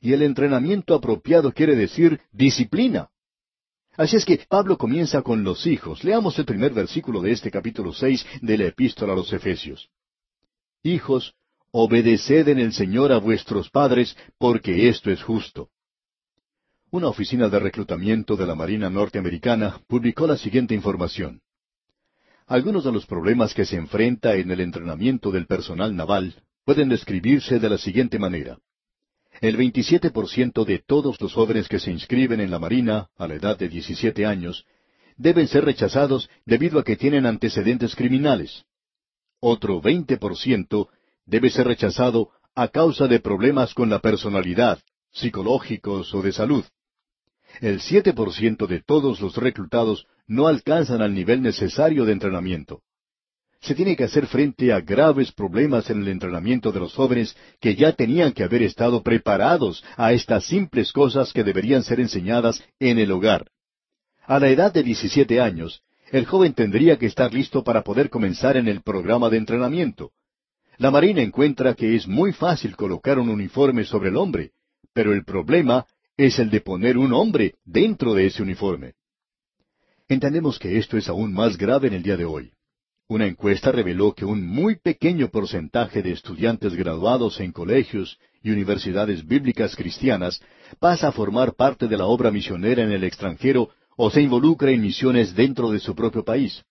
Y el entrenamiento apropiado quiere decir disciplina. Así es que Pablo comienza con los hijos. Leamos el primer versículo de este capítulo seis de la epístola a los Efesios. Hijos, obedeced en el Señor a vuestros padres, porque esto es justo. Una oficina de reclutamiento de la Marina norteamericana publicó la siguiente información. Algunos de los problemas que se enfrenta en el entrenamiento del personal naval pueden describirse de la siguiente manera. El 27% de todos los jóvenes que se inscriben en la Marina a la edad de 17 años deben ser rechazados debido a que tienen antecedentes criminales. Otro 20% debe ser rechazado a causa de problemas con la personalidad, psicológicos o de salud. El siete por ciento de todos los reclutados no alcanzan al nivel necesario de entrenamiento. Se tiene que hacer frente a graves problemas en el entrenamiento de los jóvenes que ya tenían que haber estado preparados a estas simples cosas que deberían ser enseñadas en el hogar. A la edad de 17 años, el joven tendría que estar listo para poder comenzar en el programa de entrenamiento. La Marina encuentra que es muy fácil colocar un uniforme sobre el hombre, pero el problema es el de poner un hombre dentro de ese uniforme. Entendemos que esto es aún más grave en el día de hoy. Una encuesta reveló que un muy pequeño porcentaje de estudiantes graduados en colegios y universidades bíblicas cristianas pasa a formar parte de la obra misionera en el extranjero o se involucra en misiones dentro de su propio país.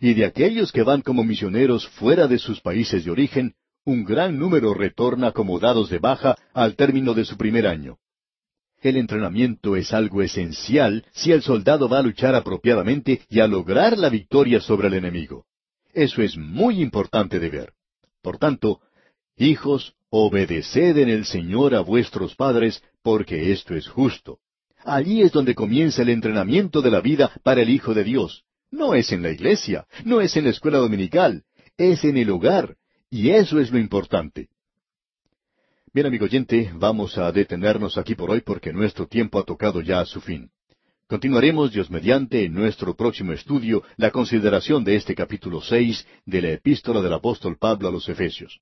Y de aquellos que van como misioneros fuera de sus países de origen, un gran número retorna como dados de baja al término de su primer año. El entrenamiento es algo esencial si el soldado va a luchar apropiadamente y a lograr la victoria sobre el enemigo. Eso es muy importante de ver. Por tanto, hijos, obedeced en el Señor a vuestros padres, porque esto es justo. Allí es donde comienza el entrenamiento de la vida para el Hijo de Dios. No es en la iglesia, no es en la escuela dominical, es en el hogar, y eso es lo importante. Bien, amigo oyente, vamos a detenernos aquí por hoy porque nuestro tiempo ha tocado ya a su fin. Continuaremos, Dios mediante, en nuestro próximo estudio, la consideración de este capítulo seis de la epístola del apóstol Pablo a los Efesios.